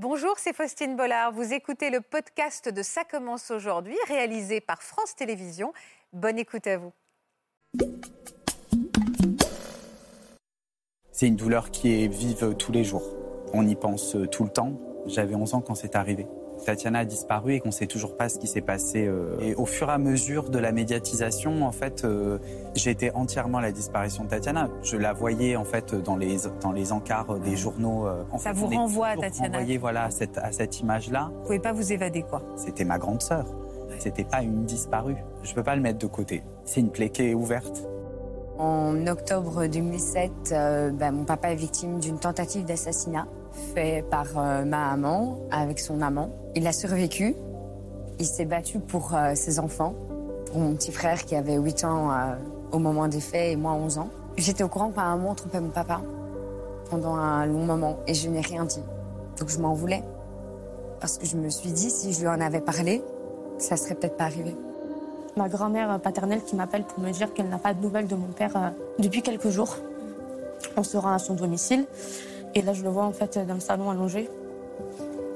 Bonjour, c'est Faustine Bollard. Vous écoutez le podcast de Ça commence aujourd'hui, réalisé par France Télévisions. Bonne écoute à vous. C'est une douleur qui est vive tous les jours. On y pense tout le temps. J'avais 11 ans quand c'est arrivé. Tatiana a disparu et qu'on ne sait toujours pas ce qui s'est passé. euh. Et au fur et à mesure de la médiatisation, en fait, euh, j'ai été entièrement la disparition de Tatiana. Je la voyais en fait dans les dans les encarts des journaux. euh. En Ça fait, vous renvoie à Tatiana. renvoyé, voilà, à cette, à cette image-là. Vous pouvez pas vous évader, quoi. C'était ma grande sœur. C'était pas une disparue. Je peux pas le mettre de côté. C'est une plaie qui est ouverte. En octobre 2007, euh, ben, mon papa est victime d'une tentative d'assassinat fait par euh, ma maman avec son amant. Il a survécu. Il s'est battu pour euh, ses enfants, pour mon petit frère qui avait 8 ans euh, au moment des faits et moi 11 ans. J'étais au courant que ma maman trompait mon papa pendant un long moment et je n'ai rien dit. Donc je m'en voulais. Parce que je me suis dit, si je lui en avais parlé, ça serait peut-être pas arrivé. ma grand-mère paternelle qui m'appelle pour me dire qu'elle n'a pas de nouvelles de mon père depuis quelques jours. On se rend à son domicile et là je le vois en fait dans le salon allongé.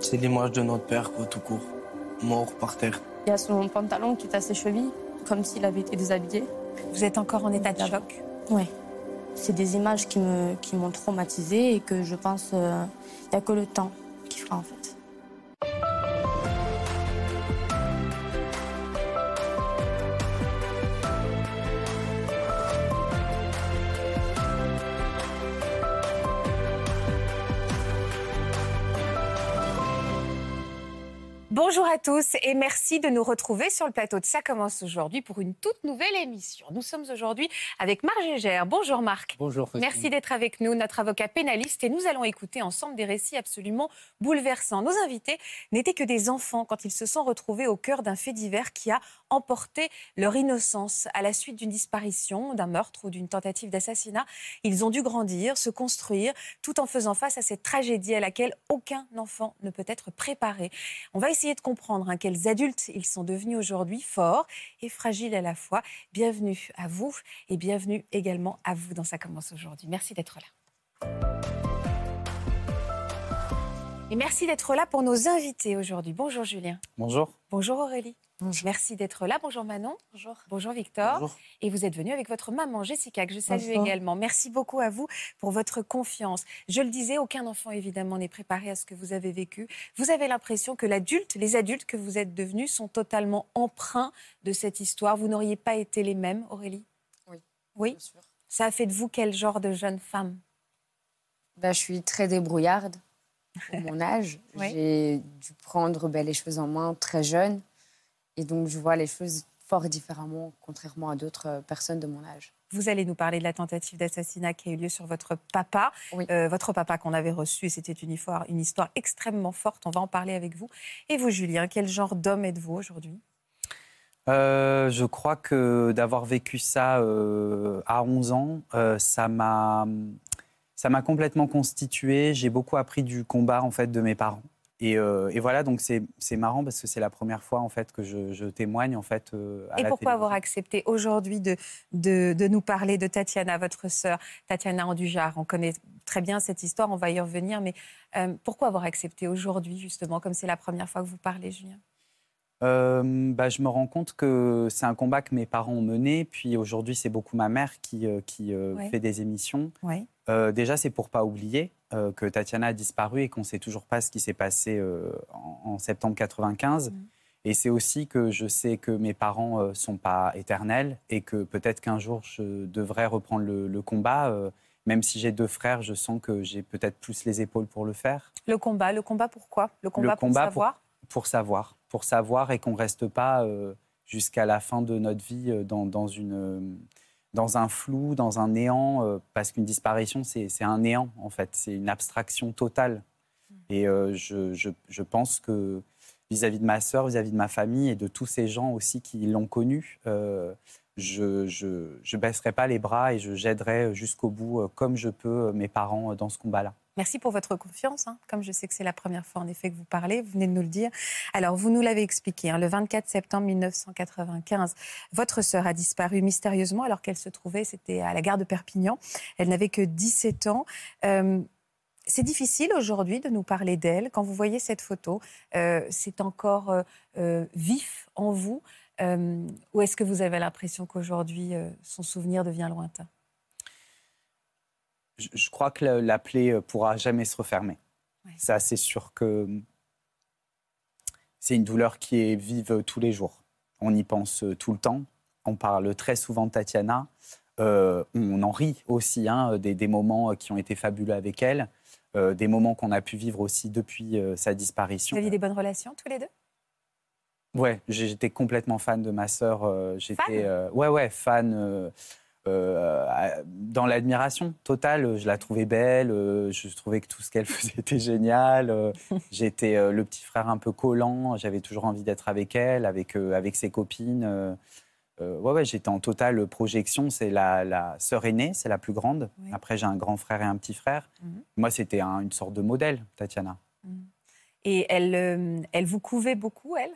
C'est l'image de notre père, quoi, tout court. Mort par terre. Il y a son pantalon qui est à ses chevilles, comme s'il avait été déshabillé. Vous êtes encore en état de choc? Ouais. C'est des images qui me qui m'ont traumatisée et que je pense euh, il n'y a que le temps qui fera en fait. Bonjour à tous et merci de nous retrouver sur le plateau de Ça commence aujourd'hui pour une toute nouvelle émission. Nous sommes aujourd'hui avec Marc Gégère. Bonjour Marc. Bonjour. Faustine. Merci d'être avec nous, notre avocat pénaliste, et nous allons écouter ensemble des récits absolument bouleversants. Nos invités n'étaient que des enfants quand ils se sont retrouvés au cœur d'un fait divers qui a emporté leur innocence à la suite d'une disparition, d'un meurtre ou d'une tentative d'assassinat. Ils ont dû grandir, se construire, tout en faisant face à cette tragédie à laquelle aucun enfant ne peut être préparé. On va essayer de comprendre hein, quels adultes ils sont devenus aujourd'hui, forts et fragiles à la fois. Bienvenue à vous et bienvenue également à vous dans Ça commence aujourd'hui. Merci d'être là. Et merci d'être là pour nos invités aujourd'hui. Bonjour Julien. Bonjour. Bonjour Aurélie. Merci d'être là. Bonjour Manon. Bonjour. Bonjour Victor. Bonjour. Et vous êtes venu avec votre maman Jessica, que je salue Bonjour. également. Merci beaucoup à vous pour votre confiance. Je le disais, aucun enfant évidemment n'est préparé à ce que vous avez vécu. Vous avez l'impression que l'adulte, les adultes que vous êtes devenus sont totalement empreints de cette histoire. Vous n'auriez pas été les mêmes, Aurélie? Oui. Oui Bien sûr. Ça a fait de vous quel genre de jeune femme? Ben, je suis très débrouillarde pour mon âge. Oui. J'ai dû prendre ben, les choses en main très jeune. Et donc, je vois les choses fort différemment, contrairement à d'autres euh, personnes de mon âge. Vous allez nous parler de la tentative d'assassinat qui a eu lieu sur votre papa. Oui. Euh, votre papa qu'on avait reçu, et c'était une histoire, une histoire extrêmement forte. On va en parler avec vous. Et vous, Julien, quel genre d'homme êtes-vous aujourd'hui? Euh, je crois que d'avoir vécu ça euh, à 11 ans, euh, ça m'a ça m'a complètement constitué. J'ai beaucoup appris du combat en fait de mes parents. Et, euh, et voilà, donc c'est marrant parce que c'est la première fois en fait que je, je témoigne en fait euh, à Et la pourquoi avoir accepté aujourd'hui de, de, de nous parler de Tatiana, votre sœur, Tatiana Andujar? On connaît très bien cette histoire, on va y revenir, mais euh, pourquoi avoir accepté aujourd'hui, justement, comme c'est la première fois que vous parlez, Julien? Bah, je me rends compte que c'est un combat que mes parents ont mené. Puis aujourd'hui, c'est beaucoup ma mère qui, qui Ouais. fait des émissions. Oui. Euh, déjà, c'est pour pas oublier euh, que Tatiana a disparu et qu'on sait toujours pas ce qui s'est passé euh, en, en septembre 95. Mhm. Et c'est aussi que je sais que mes parents euh, sont pas éternels et que peut-être qu'un jour je devrais reprendre le, le combat. même si j'ai deux frères, je sens que j'ai peut-être plus les épaules pour le faire. Le combat, le combat pourquoi Le combat pour combat savoir? Pour savoir, pour savoir et qu'on reste pas jusqu'à la fin de notre vie dans, dans une, dans un flou, dans un néant, euh, parce qu'une disparition, c'est un néant, en fait. C'est une abstraction totale. Et euh, je, je- je pense que vis-à-vis de ma sœur, vis-à-vis de ma famille et de tous ces gens aussi qui l'ont connue, euh, je je, je baisserai pas les bras et je j'aiderai jusqu'au bout, comme je peux, mes parents dans ce combat-là. Merci pour votre confiance. hein. Comme je sais que c'est la première fois en effet que vous parlez, vous venez de nous le dire. Alors, vous nous l'avez expliqué, hein, le 24 septembre 1995, votre sœur a disparu mystérieusement alors qu'elle se trouvait, c'était à la gare de Perpignan. Elle n'avait que 17 ans. Euh, c'est difficile aujourd'hui de nous parler d'elle. Quand vous voyez cette photo, euh, c'est encore euh, vif en vous Ou est-ce que vous avez l'impression qu'aujourd'hui, son souvenir devient lointain? Je, crois que la, plaie pourra jamais se refermer. Ça, c'est sûr que c'est une douleur qui est vive tous les jours. On y pense tout le temps. On parle très souvent de Tatiana. on en rit aussi, hein, des, moments qui ont été fabuleux avec elle. Euh, des moments qu'on a pu vivre aussi depuis euh, sa disparition. Vous aviez des bonnes relations tous les deux? Ouais, j'étais complètement fan de ma sœur. Euh, j'étais, ouais, ouais, fan. Dans l'admiration totale, je la trouvais belle, je trouvais que tout ce qu'elle faisait était génial. J'étais le petit frère un peu collant, j'avais toujours envie d'être avec elle, avec, avec ses copines. Euh, ouais, ouais j'étais en totale projection. C'est la, la sœur aînée, c'est la plus grande. Après, j'ai un grand frère et un petit frère. Mhm. Moi, c'était une sorte de modèle, Tatiana. Mhm. Et elle, euh, elle vous couvait beaucoup, elle?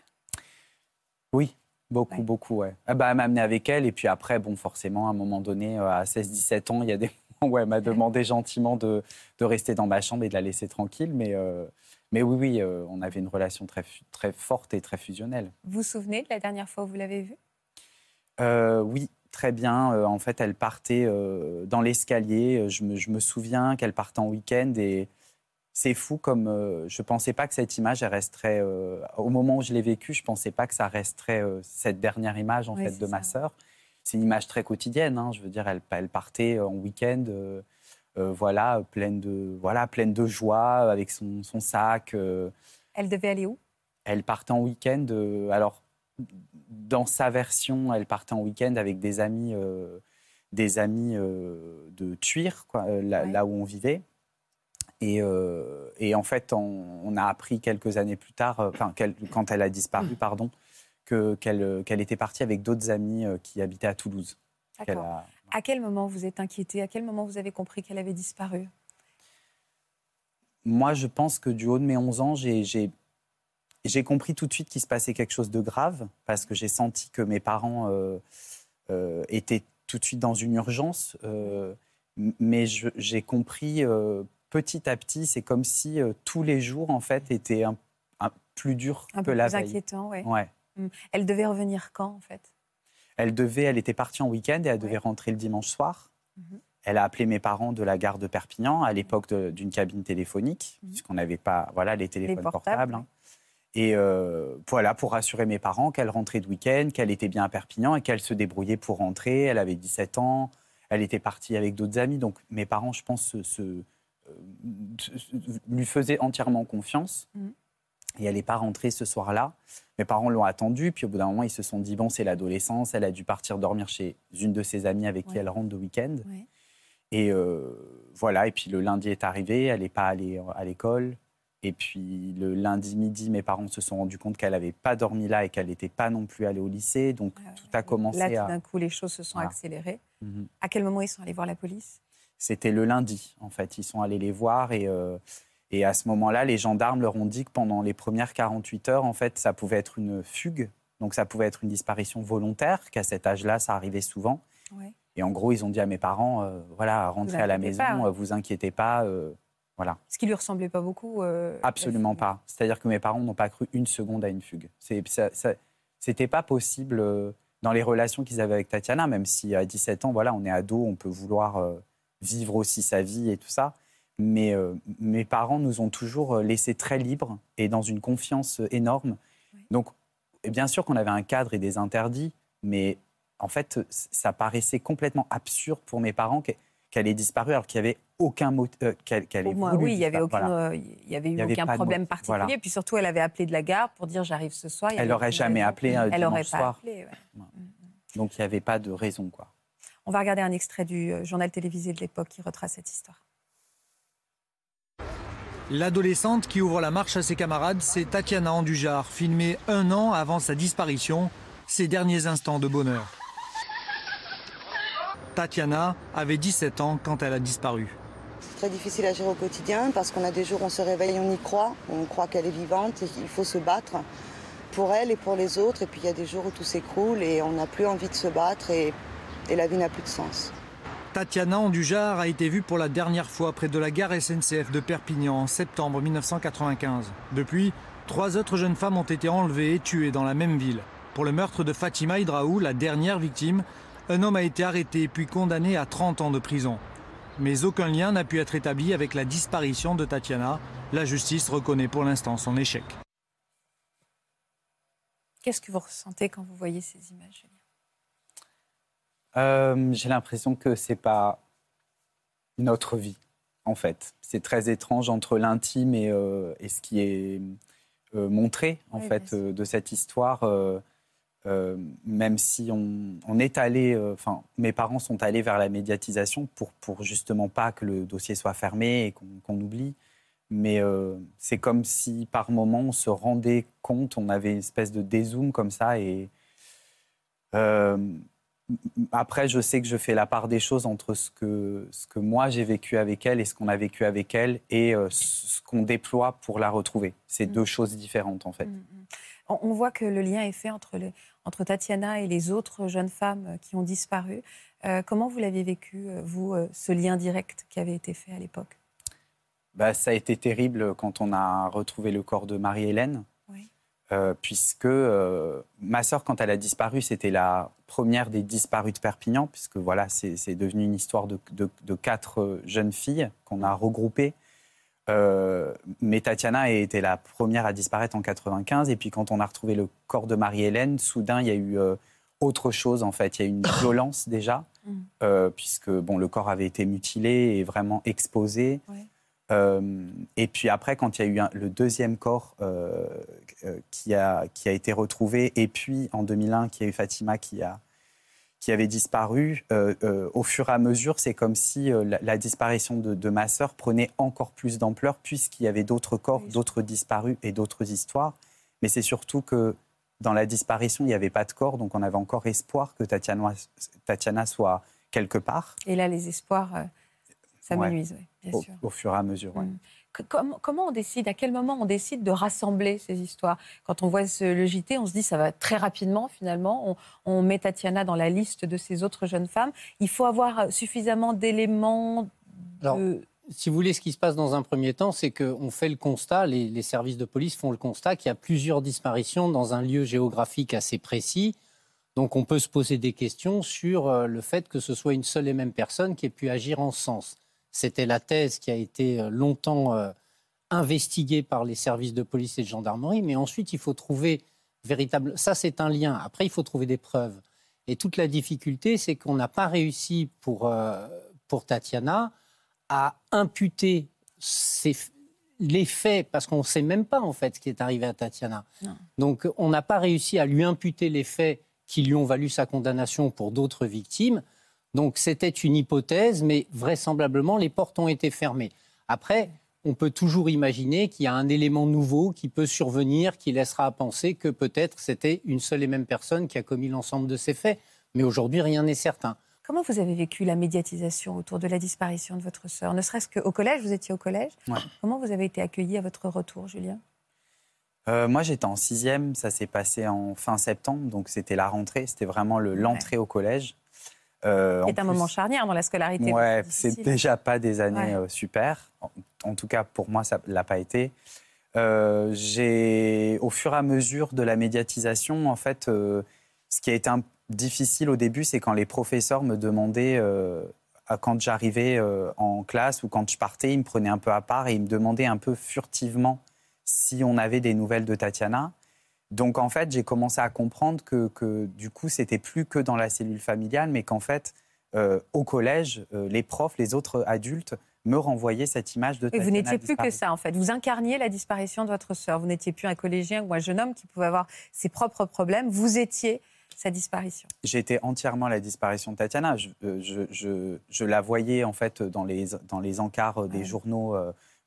Oui, beaucoup, beaucoup, ouais. Ah bah, elle m'a amené avec elle. Et puis après, bon, forcément, à un moment donné, euh, à 16-17 ans, il y a des moments où elle m'a demandé gentiment de, de, rester dans ma chambre et de la laisser tranquille. Mais, mais oui, oui, on avait une relation très, très forte et très fusionnelle. Vous vous souvenez de la dernière fois où vous l'avez vue? Euh, oui, très bien. Euh, en fait, elle partait euh, dans l'escalier. Je me, souviens qu'elle partait en week-end et c'est fou comme je ne pensais pas que cette image elle resterait. au moment où je l'ai vécue, je ne pensais pas que ça resterait cette dernière image en fait de ma sœur. C'est une image très quotidienne. Hein. je veux dire, elle, elle partait en week-end. voilà, pleine de, voilà, pleine de joie, avec son, son sac. Elle devait aller où? Elle partait en week-end. alors, dans sa version, elle partait en week-end avec des amis, euh, des amis euh, de Tuir, quoi, euh, là, où on vivait. Et, en fait, on, a appris quelques années plus tard, quand elle a disparu, mm. pardon, qu'elle était partie avec d'autres amis qui habitaient à Toulouse. À quel moment vous êtes inquiété À quel moment vous avez compris qu'elle avait disparu? Moi, je pense que du haut de mes 11 ans, j'ai j'ai compris tout de suite qu'il se passait quelque chose de grave parce que j'ai senti que mes parents euh, euh, étaient tout de suite dans une urgence. Euh, mais j'ai compris petit à petit, c'est comme si tous les jours en fait étaient un, plus durs un que peu la plus inquiétant, ouais. Mmh. Elle devait revenir quand en fait? Elle devait, elle était partie en week-end et elle devait rentrer le dimanche soir. Mmh. Elle a appelé mes parents de la gare de Perpignan à l'époque d'une cabine téléphonique, mmh. puisqu'on n'avait pas voilà, les téléphones portables. Hein. Et euh, voilà, pour rassurer mes parents qu'elle rentrait de week-end, qu'elle était bien à Perpignan et qu'elle se débrouillait pour rentrer. Elle avait 17 ans, elle était partie avec d'autres amis. Donc mes parents, je pense, se, euh, lui faisaient entièrement confiance. Mm. Et elle n'est pas rentrée ce soir-là. Mes parents l'ont attendue. Puis au bout d'un moment, ils se sont dit bon, c'est l'adolescence. Elle a dû partir dormir chez une de ses amies avec qui elle rentre de week-end. Et euh, voilà. Et puis le lundi est arrivé. Elle n'est pas allée à l'école. Et puis le lundi midi, mes parents se sont rendus compte qu'elle n'avait pas dormi là et qu'elle n'était pas non plus allée au lycée. Donc tout a commencé là, tout d'un coup, les choses se sont accélérées. Mhm. À quel moment ils sont allés voir la police? C'était le lundi, en fait. Ils sont allés les voir et, euh, et à ce moment-là, les gendarmes leur ont dit que pendant les premières 48 heures, en fait, ça pouvait être une fugue. Donc ça pouvait être une disparition volontaire, qu'à cet âge-là, ça arrivait souvent. Et en gros, ils ont dit à mes parents, euh, voilà, rentrez à la maison, ne vous inquiétez pas. Euh, voilà. Ce qui lui ressemblait pas beaucoup. Euh, Absolument pas. C'est-à-dire que mes parents n'ont pas cru une seconde à une fugue. C'était pas possible euh, dans les relations qu'ils avaient avec Tatiana, même si à 17 ans, voilà, on est ado, on peut vouloir euh, vivre aussi sa vie et tout ça. Mais mes parents nous ont toujours laissés très libres et dans une confiance énorme. Donc, bien sûr qu'on avait un cadre et des interdits, mais en fait, ça paraissait complètement absurde pour mes parents qu'elle ait disparu alors qu'il y avait aucun mot euh, qu'elle qu Oui, il y avait aucun, euh, il y avait eu aucun problème particulier. Puis surtout, elle avait appelé de la gare pour dire j'arrive ce soir. Elle n'aurait jamais appelé euh, elle aurait pas Appelé. Donc il n'y avait pas de raison, quoi. On va regarder un extrait du journal télévisé de l'époque qui retrace cette histoire. L'adolescente qui ouvre la marche à ses camarades, c'est Tatiana Andujar, filmée un an avant sa disparition, ses derniers instants de bonheur. Tatiana avait 17 ans quand elle a disparu très difficile à gérer au quotidien parce qu'on a des jours où on se réveille, on y croit, on croit qu'elle est vivante et il faut se battre pour elle et pour les autres. Et puis il y a des jours où tout s'écroule et on n'a plus envie de se battre et, la vie n'a plus de sens. Tatiana Andujar a été vue pour la dernière fois près de la gare SNCF de Perpignan en septembre 1995. Depuis, trois autres jeunes femmes ont été enlevées et tuées dans la même ville. Pour le meurtre de Fatima Idraou, la dernière victime, un homme a été arrêté puis condamné à 30 ans de prison. Mais aucun lien n'a pu être établi avec la disparition de Tatiana. La justice reconnaît pour l'instant son échec. Qu'est-ce que vous ressentez quand vous voyez ces images Euh, J'ai l'impression que c'est pas notre vie, en fait. C'est très étrange entre l'intime et, euh, et ce qui est euh, montré, en Oui, fait, de cette histoire. même si on, on est allé, enfin, mes parents sont allés vers la médiatisation pour, pour justement pas que le dossier soit fermé et qu'on oublie. Mais c'est comme si par moment on se rendait compte, on avait une espèce de dézoom comme ça. Et après, je sais que je fais la part des choses entre ce que, ce que moi j'ai vécu avec elle et ce qu'on a vécu avec elle et euh, ce qu'on déploie pour la retrouver. C'est Mm. deux choses différentes en fait. Mm, mm. On, voit que le lien est fait entre, Tatiana et les autres jeunes femmes euh, qui ont disparu. Euh, comment vous l'aviez vécu, vous, ce lien direct qui avait été fait à l'époque? Bah, ça a été terrible quand on a retrouvé le corps de Marie-Hélène. Euh, puisque euh, ma sœur, quand elle a disparu, c'était la première des disparues de Perpignan, puisque voilà, c'est devenu une histoire de, de- de quatre euh, jeunes filles qu'on a regroupées. Euh, mais Tatiana a été la première à disparaître en 95, et puis quand on a retrouvé le corps de Marie-Hélène, soudain il y a eu autre chose en fait. Il y a eu une violence déjà, Mm. puisque bon, le corps avait été mutilé et vraiment exposé. Ouais. Euh, et puis après, quand il y a eu un- le deuxième corps euh, euh, qui, a, qui a été retrouvé, et puis en 2001, qui a eu Fatima qui, a, qui avait disparu, euh, au fur et à mesure, c'est comme si la, la disparition de, de ma sœur prenait encore plus d'ampleur, puisqu'il y avait d'autres corps, Oui, d'autres disparus et d'autres histoires. Mais c'est surtout que dans la disparition, il n'y avait pas de corps, donc on avait encore espoir que Tatiana, Tatiana soit quelque part, Et là, les espoirs euh, s'amenuisent, oui, bien au, sûr. au fur et à mesure. ouais. Mm. Comment, comment on décide, à quel moment on décide de rassembler ces histoires? Quand on voit ce- le JT, on se dit ça va très rapidement finalement. On, on met Tatiana dans la liste de ces autres jeunes femmes. Il faut avoir suffisamment d'éléments. De- si vous voulez, ce qui se passe dans un premier temps, c'est qu'on fait le constat, les, les services de police font le constat qu'il y a plusieurs disparitions dans un lieu géographique assez précis. Donc on peut se poser des questions sur euh, le fait que ce soit une seule et même personne qui ait pu agir en ce sens. C'était la thèse qui a été euh, longtemps euh, investiguée par les services de police et de gendarmerie, mais ensuite il faut trouver véritable... Ça c'est un lien. Après il faut trouver des preuves. Et toute la difficulté, c'est qu'on n'a pas réussi pour, euh, pour Tatiana à imputer les faits, parce qu'on ne sait même pas en fait ce qui est arrivé à Tatiana. Non. Donc on n'a pas réussi à lui imputer les faits qui lui ont valu sa condamnation pour d'autres victimes. Donc c'était une hypothèse, mais vraisemblablement les portes ont été fermées. Après, on peut toujours imaginer qu'il y a un élément nouveau qui peut survenir, qui laissera à penser que peut-être c'était une seule et même personne qui a commis l'ensemble de ces faits. Mais aujourd'hui, rien n'est certain. Comment vous avez vécu la médiatisation autour de la disparition de votre sœur? Ne serait-ce qu'au collège, vous étiez au collège. Ouais. Comment vous avez été accueilli à votre retour, Julien? Euh, moi, j'étais en sixième, ça s'est passé en fin septembre, donc c'était la rentrée, c'était vraiment le- l'entrée au collège. Euh, C'est un plus- moment charnière dans la scolarité. Ouais, c'est déjà pas des années Ouais. euh, super. En, en tout cas, pour moi, ça l'a pas été. Euh, j'ai, au fur et à mesure de la médiatisation, en fait, euh, ce qui a été un- difficile au début, c'est quand les professeurs me demandaient, euh, quand j'arrivais euh, en classe ou quand je partais, ils me prenaient un peu à part et ils me demandaient un peu furtivement si on avait des nouvelles de Tatiana. Donc en fait, j'ai commencé à comprendre que, que, du coup, c'était plus que dans la cellule familiale, mais qu'en fait, euh, au collège, euh, les profs, les autres adultes me renvoyaient cette image de Et vous n'étiez plus que ça, en fait. Vous incarniez la disparition de votre sœur. Vous n'étiez plus un collégien ou un jeune homme qui pouvait avoir ses propres problèmes. Vous étiez sa disparition. J'étais entièrement la disparition de Tatiana. Je, euh, je, je- je la voyais en fait dans les, dans les encarts des Ouais. journaux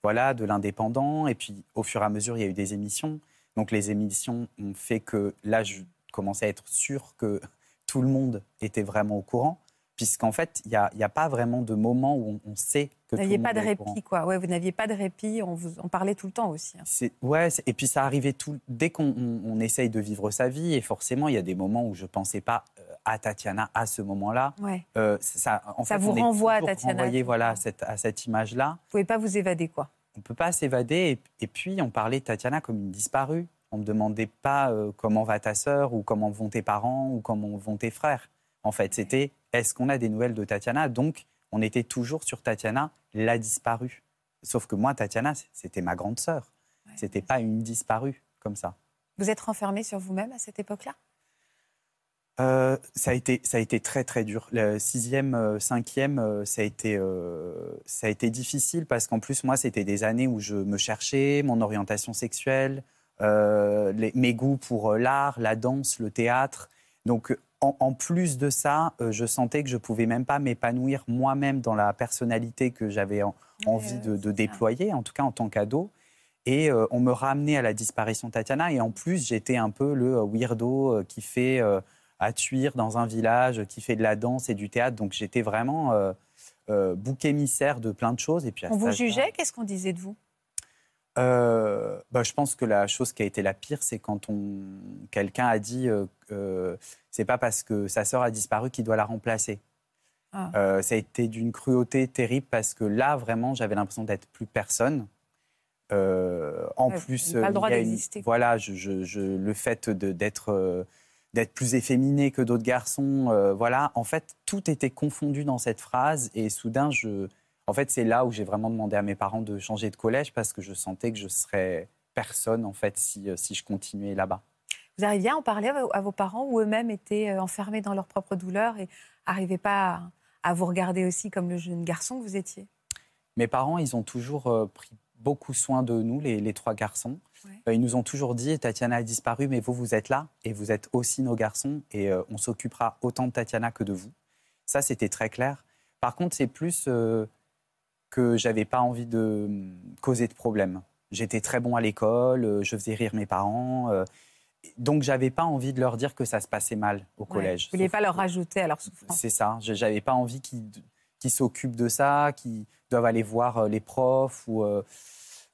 voilà, de l'indépendant. Et puis au fur et à mesure, il y a eu des émissions. Donc les émissions ont fait que là, je commençais à être sûr que tout le monde était vraiment au courant. Puisqu'en fait, il n'y a, pas vraiment de moment où on, on sait que Vous tout le n'aviez monde pas de est au courant. répit, quoi. Ouais, vous n'aviez pas de répit. On vous en parlait tout le temps aussi. hein. C'est- ouais, et puis ça arrivait tout dès qu'on on- on essaye de vivre sa vie et forcément il y a des moments où je pensais pas euh, à Tatiana à ce moment-là. Ouais. Euh, ça, en Ça fait, vous renvoie à Tatiana, renvoyé, voilà, à cette, à cette image-là. Vous pouvez pas vous évader, quoi. On ne peut pas s'évader. Et, et puis, on parlait de Tatiana comme une disparue. On ne me demandait pas euh, comment va ta sœur, ou comment vont tes parents, ou comment vont tes frères. En fait, c'était est-ce qu'on a des nouvelles de Tatiana? Donc, on était toujours sur Tatiana, la disparue. Sauf que moi, Tatiana, c'était ma grande sœur. Ouais, C'était pas une disparue comme ça. Vous êtes renfermé sur vous-même à cette époque-là? Euh, ça, a été, ça a été très très dur. Le sixième, euh, cinquième, euh, ça, a été, euh, ça a été difficile parce qu'en plus, moi, c'était des années où je me cherchais, mon orientation sexuelle, euh, les- mes goûts pour l'art, la danse, le théâtre. Donc, en, en plus de ça, je sentais que je pouvais même pas m'épanouir moi-même dans la personnalité que j'avais en- envie de, de déployer, en tout cas en tant qu'ado. Et on me ramenait à la disparition de Tatiana. Et en plus, j'étais un peu le weirdo qui fait à Tuire dans un village, qui fait de la danse et du théâtre. Donc j'étais vraiment euh, euh, bouc émissaire de plein de choses. Et puis à On vous jugeait? Qu'est-ce qu'on disait de vous? Euh, bah, je pense que la chose qui a été la pire, c'est quand on quelqu'un a dit c'est pas parce que sa sœur a disparu qu'il doit la remplacer. Ah. Ça a été d'une cruauté terrible parce que là, vraiment, j'avais l'impression d'être plus personne. En Ouais, plus, pas le droit une- d'exister. Voilà, je, je- je- le fait d'être d'être plus efféminé que d'autres garçons, euh, voilà. En fait, tout était confondu dans cette phrase et soudain, je, en fait, c'est là où j'ai vraiment demandé à mes parents de changer de collège parce que je sentais que je serais personne en fait si, euh, si je continuais là-bas. Vous arriviez à en parler à vos, parents ou eux-mêmes étaient euh, enfermés dans leur propre douleur et n'arrivaient pas à, à vous regarder aussi comme le jeune garçon que vous étiez? Mes parents, ils ont toujours pris beaucoup soin de nous, les, les trois garçons. Ouais. Euh, ils nous ont toujours dit Tatiana a disparu, mais vous, vous êtes là et vous êtes aussi nos garçons et euh, on s'occupera autant de Tatiana que de vous. Ça, c'était très clair. Par contre, c'est plus euh, que j'avais pas envie de hum, causer de problèmes. J'étais très bon à l'école, je faisais rire mes parents. donc, j'avais pas envie de leur dire que ça se passait mal au collège. Vous ne vouliez pas leur rajouter à leur souffrance c'est ça. Je n'avais pas envie qu'ils qu'ils s'occupent de ça, qu'ils doivent aller voir euh, les profs. Ou, euh,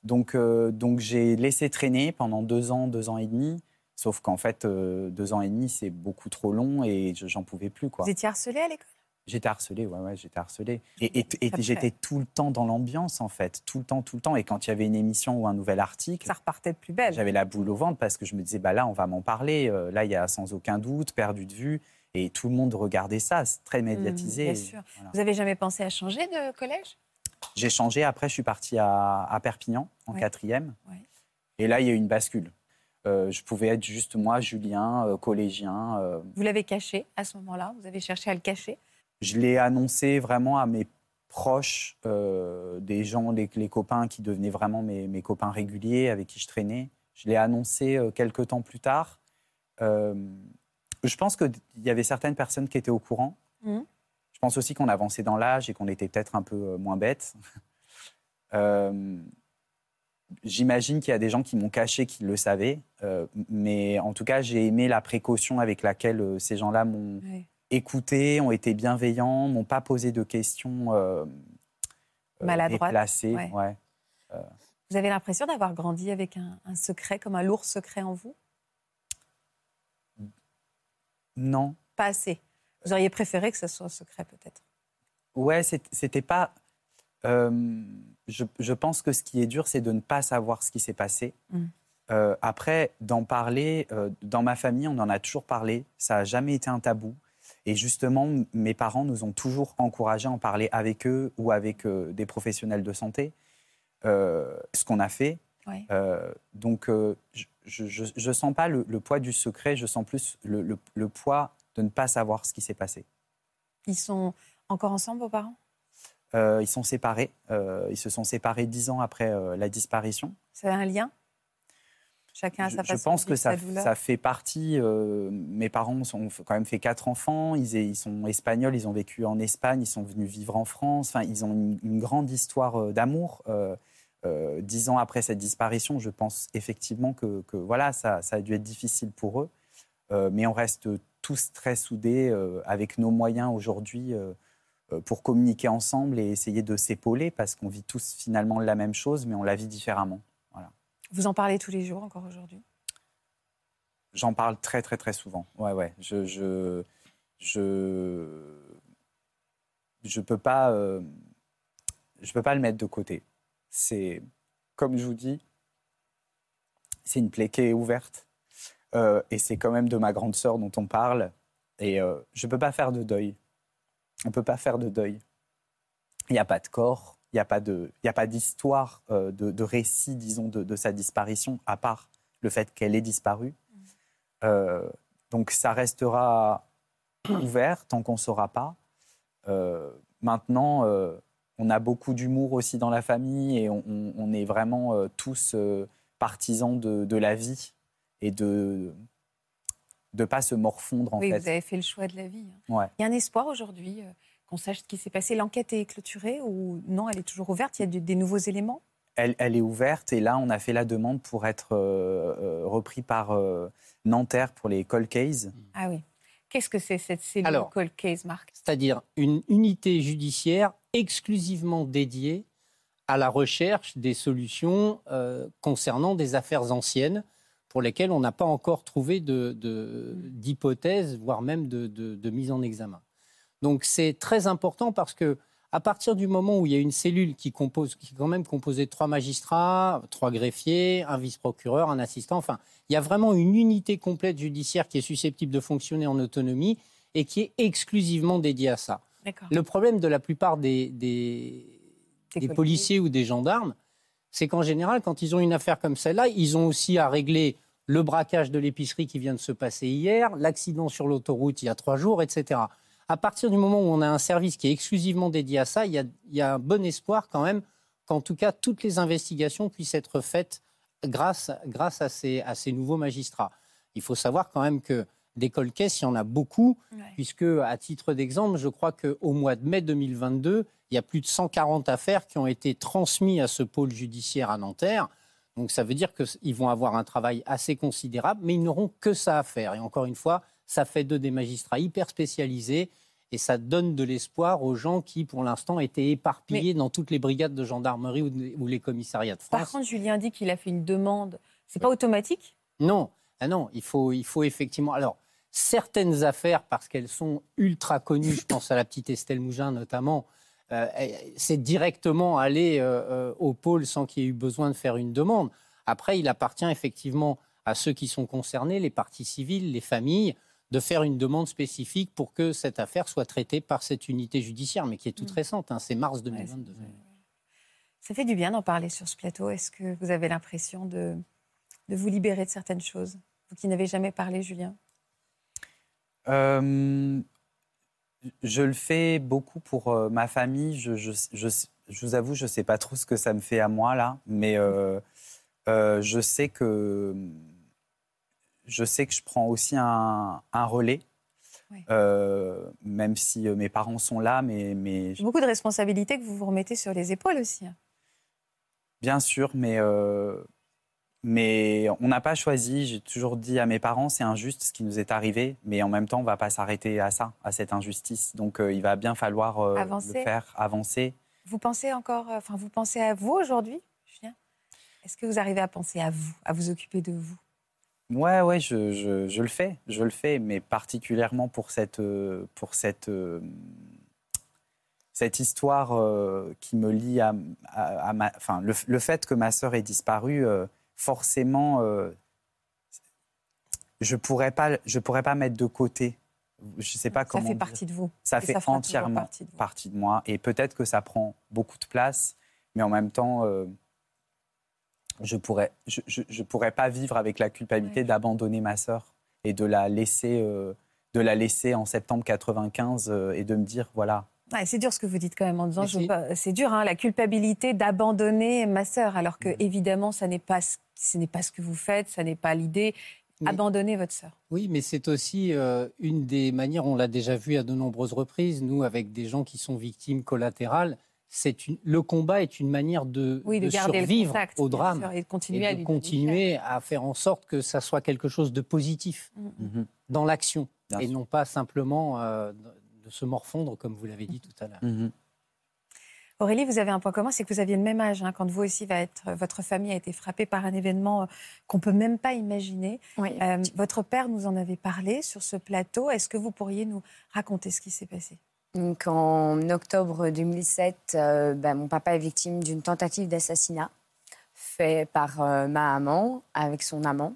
donc, euh, donc j'ai laissé traîner pendant deux ans, deux ans et demi. Sauf qu'en fait, deux ans et demi, c'est beaucoup trop long et je- j'en pouvais plus. Quoi. Vous étiez harcelé à l'école? J'étais harcelé, ouais, ouais, j'étais harcelé. Et, et- j'étais tout le temps dans l'ambiance, en fait. Tout le temps, tout le temps. Et quand il y avait une émission ou un nouvel article, Ça repartait de plus belle. j'avais la boule au ventre parce que je me disais, bah là, on va m'en parler. Là, il y a sans aucun doute, perdu de vue. Et tout le monde regardait ça. C'est très médiatisé. bien sûr. voilà. Vous avez jamais pensé à changer de collège? J'ai changé. Après, je suis parti à, à Perpignan en Ouais. quatrième. Ouais. Et là, il y a eu une bascule. Euh, je pouvais être juste moi, Julien, euh, collégien. euh, Vous l'avez caché à ce moment-là? Vous avez cherché à le cacher? Je l'ai annoncé vraiment à mes proches, des gens, les, les copains qui devenaient vraiment mes, mes copains réguliers avec qui je traînais. Je l'ai annoncé quelques temps plus tard. Je pense qu'il y avait certaines personnes qui étaient au courant. Mhm. Je pense aussi qu'on avançait dans l'âge et qu'on était peut-être un peu euh, moins bêtes. Euh, J'imagine qu'il y a des gens qui m'ont caché, qui le savaient. Euh, mais en tout cas, j'ai aimé la précaution avec laquelle euh, ces gens-là m'ont écouté, ont été bienveillants, m'ont pas posé de questions Maladroites, déplacées. ouais. ouais. Vous avez l'impression d'avoir grandi avec un, un secret, comme un lourd secret en vous? Non. Pas assez. Vous auriez préféré que ce soit secret, peut-être Ouais, c'était pas. euh, je, je pense que ce qui est dur, c'est de ne pas savoir ce qui s'est passé. Mm. Euh, après, d'en parler, euh, dans ma famille, on en a toujours parlé. Ça n'a jamais été un tabou. Et justement, mes parents nous ont toujours encouragés à en parler avec eux ou avec des professionnels de santé. Ce qu'on a fait. Ouais. Euh, donc, euh, je ne sens pas le, le poids du secret, je sens plus le, le- le poids de ne pas savoir ce qui s'est passé. Ils sont encore ensemble, vos parents? Euh, ils sont séparés. Ils se sont séparés dix ans après la disparition. Ça a un lien? Chacun a Je, sa je façon pense de que ça, fait partie. euh, mes parents ont quand même fait quatre enfants. Ils, ils sont espagnols. Ils ont vécu en Espagne. Ils sont venus vivre en France. Enfin, ils ont une, une grande histoire d'amour. Euh, euh, dix ans après cette disparition, je pense effectivement que, que voilà, ça, ça a dû être difficile pour eux. Euh, mais on reste tous très soudés euh, avec nos moyens aujourd'hui pour communiquer ensemble et essayer de s'épauler parce qu'on vit tous finalement la même chose, mais on la vit différemment. Vous en parlez tous les jours, encore aujourd'hui? J'en parle très très très souvent. Ouais ouais. Je, je, je je peux pas je peux pas le mettre de côté. C'est comme je vous dis, c'est une plaie qui est ouverte euh, et c'est quand même de ma grande sœur dont on parle et euh, je peux pas faire de deuil. On peut pas faire de deuil. Il n'y a pas de corps, il n'y a pas de, d'histoire, euh, de, de récit, disons, de, de sa disparition, à part le fait qu'elle ait disparu. Euh, donc ça restera ouvert tant qu'on ne saura pas. Euh, maintenant, euh, on a beaucoup d'humour aussi dans la famille et on, on- on est vraiment euh, tous euh, partisans de, de la vie et de ne pas se morfondre en oui, fait. vous avez fait le choix de la vie. hein. Ouais. Il y a un espoir aujourd'hui euh, qu'on sache ce qui s'est passé. L'enquête est clôturée ou non Elle est toujours ouverte? Il y a des nouveaux éléments? Elle, elle est ouverte et là, on a fait la demande pour être repris par euh, Nanterre pour les call cases. Ah oui. Qu'est-ce que c'est cette cellule Alors, cold case, Marc? c'est-à-dire une unité judiciaire exclusivement dédiée à la recherche des solutions euh, concernant des affaires anciennes pour lesquelles on n'a pas encore trouvé d'hypothèse, voire même de mise en examen. Donc c'est très important parce que à partir du moment où il y a une cellule qui compose, qui est quand même composée de trois magistrats, trois greffiers, un vice-procureur, un assistant, enfin, il y a vraiment une unité complète judiciaire qui est susceptible de fonctionner en autonomie et qui est exclusivement dédiée à ça. Le problème de la plupart des, policiers ou des gendarmes, c'est qu'en général, quand ils ont une affaire comme celle-là, ils ont aussi à régler le braquage de l'épicerie qui vient de se passer hier, l'accident sur l'autoroute il y a trois jours, etc. À partir du moment où on a un service qui est exclusivement dédié à ça, il y a, il y a un bon espoir quand même qu'en tout cas toutes les investigations puissent être faites grâce, grâce à, ces, à ces nouveaux magistrats. Il faut savoir quand même que des cold cases, il y en a beaucoup, Ouais. puisque, à titre d'exemple, je crois qu'au mois de mai 2022, il y a plus de 140 affaires qui ont été transmises à ce pôle judiciaire à Nanterre. Donc ça veut dire qu'ils vont avoir un travail assez considérable, mais ils n'auront que ça à faire. Et encore une fois, ça fait d'eux des magistrats hyper spécialisés et ça donne de l'espoir aux gens qui, pour l'instant, étaient éparpillés dans toutes les brigades de gendarmerie ou, de- ou les commissariats de France. Par contre, Julien dit qu'il a fait une demande. C'est pas automatique? Non, ah non, il faut, il faut effectivement. Alors, certaines affaires, parce qu'elles sont ultra connues, je pense à la petite Estelle Mougin notamment, euh, c'est directement aller euh, euh, au pôle sans qu'il y ait eu besoin de faire une demande. Après, il appartient effectivement à ceux qui sont concernés, les parties civiles, les familles, de faire une demande spécifique pour que cette affaire soit traitée par cette unité judiciaire, mais qui est toute Mm. récente, hein, c'est mars 2022. Ça fait du bien d'en parler sur ce plateau. Est-ce que vous avez l'impression de, de vous libérer de certaines choses Vous qui n'avez jamais parlé, Julien? Euh, je le fais beaucoup pour euh, ma famille. Je, je, je, je vous avoue, je ne sais pas trop ce que ça me fait à moi là, mais euh, je sais que je sais que je prends aussi un, un relais, Ouais. Euh, même si mes parents sont là, mais, mais Beaucoup de responsabilités que vous vous remettez sur les épaules aussi. hein. Bien sûr, mais, euh, mais on n'a pas choisi. J'ai toujours dit à mes parents, c'est injuste ce qui nous est arrivé, mais en même temps, on ne va pas s'arrêter à ça, à cette injustice. Donc, euh, il va bien falloir euh, le faire, avancer. Vous pensez encore, euh, enfin, vous pensez à vous aujourd'hui, Julien? Est-ce que vous arrivez à penser à vous, à vous occuper de vous? Ouais, ouais, je, je- je le fais, je le fais, mais particulièrement pour cette, pour cette, cette histoire qui me lie à, à- à ma, enfin, le, le fait que ma sœur ait disparu, forcément, euh, je pourrais pas, je pourrais pas mettre de côté. Je sais pas Ça comment. fait dire. partie de vous. Ça Et fait ça entièrement partie de vous. partie de moi, et peut-être que ça prend beaucoup de place, mais en même temps. euh, je pourrais, je, je, je pourrais pas vivre avec la culpabilité d'abandonner ma sœur et de la laisser, euh, de la laisser en septembre 95 euh, et de me dire voilà. Ouais, c'est dur ce que vous dites quand même en disant, c'est- pas- c'est dur, hein, la culpabilité d'abandonner ma sœur, alors que Mhm. évidemment, ça n'est pas, ce- ce n'est pas ce que vous faites, ça n'est pas l'idée. Mais- Abandonner votre sœur. Oui, mais c'est aussi euh, une des manières, on l'a déjà vu à de nombreuses reprises, nous, avec des gens qui sont victimes collatérales, c'est une- le combat est une manière de, Oui, de, de garder survivre contact au drame sûr, et de continuer et à de lui donner continuer à faire en sorte que ça soit quelque chose de positif. Mm, mm. dans l'action et sûr. non pas simplement euh, de se morfondre, comme vous l'avez dit tout à l'heure. Mhm. Aurélie, vous avez un point commun, c'est que vous aviez le même âge hein, quand vous aussi, va être, votre famille a été frappée par un événement euh, qu'on peut même pas imaginer. Euh, votre père nous en avait parlé sur ce plateau. Est-ce que vous pourriez nous raconter ce qui s'est passé? Donc, en octobre 2007, euh, ben, mon papa est victime d'une tentative d'assassinat fait par ma maman avec son amant.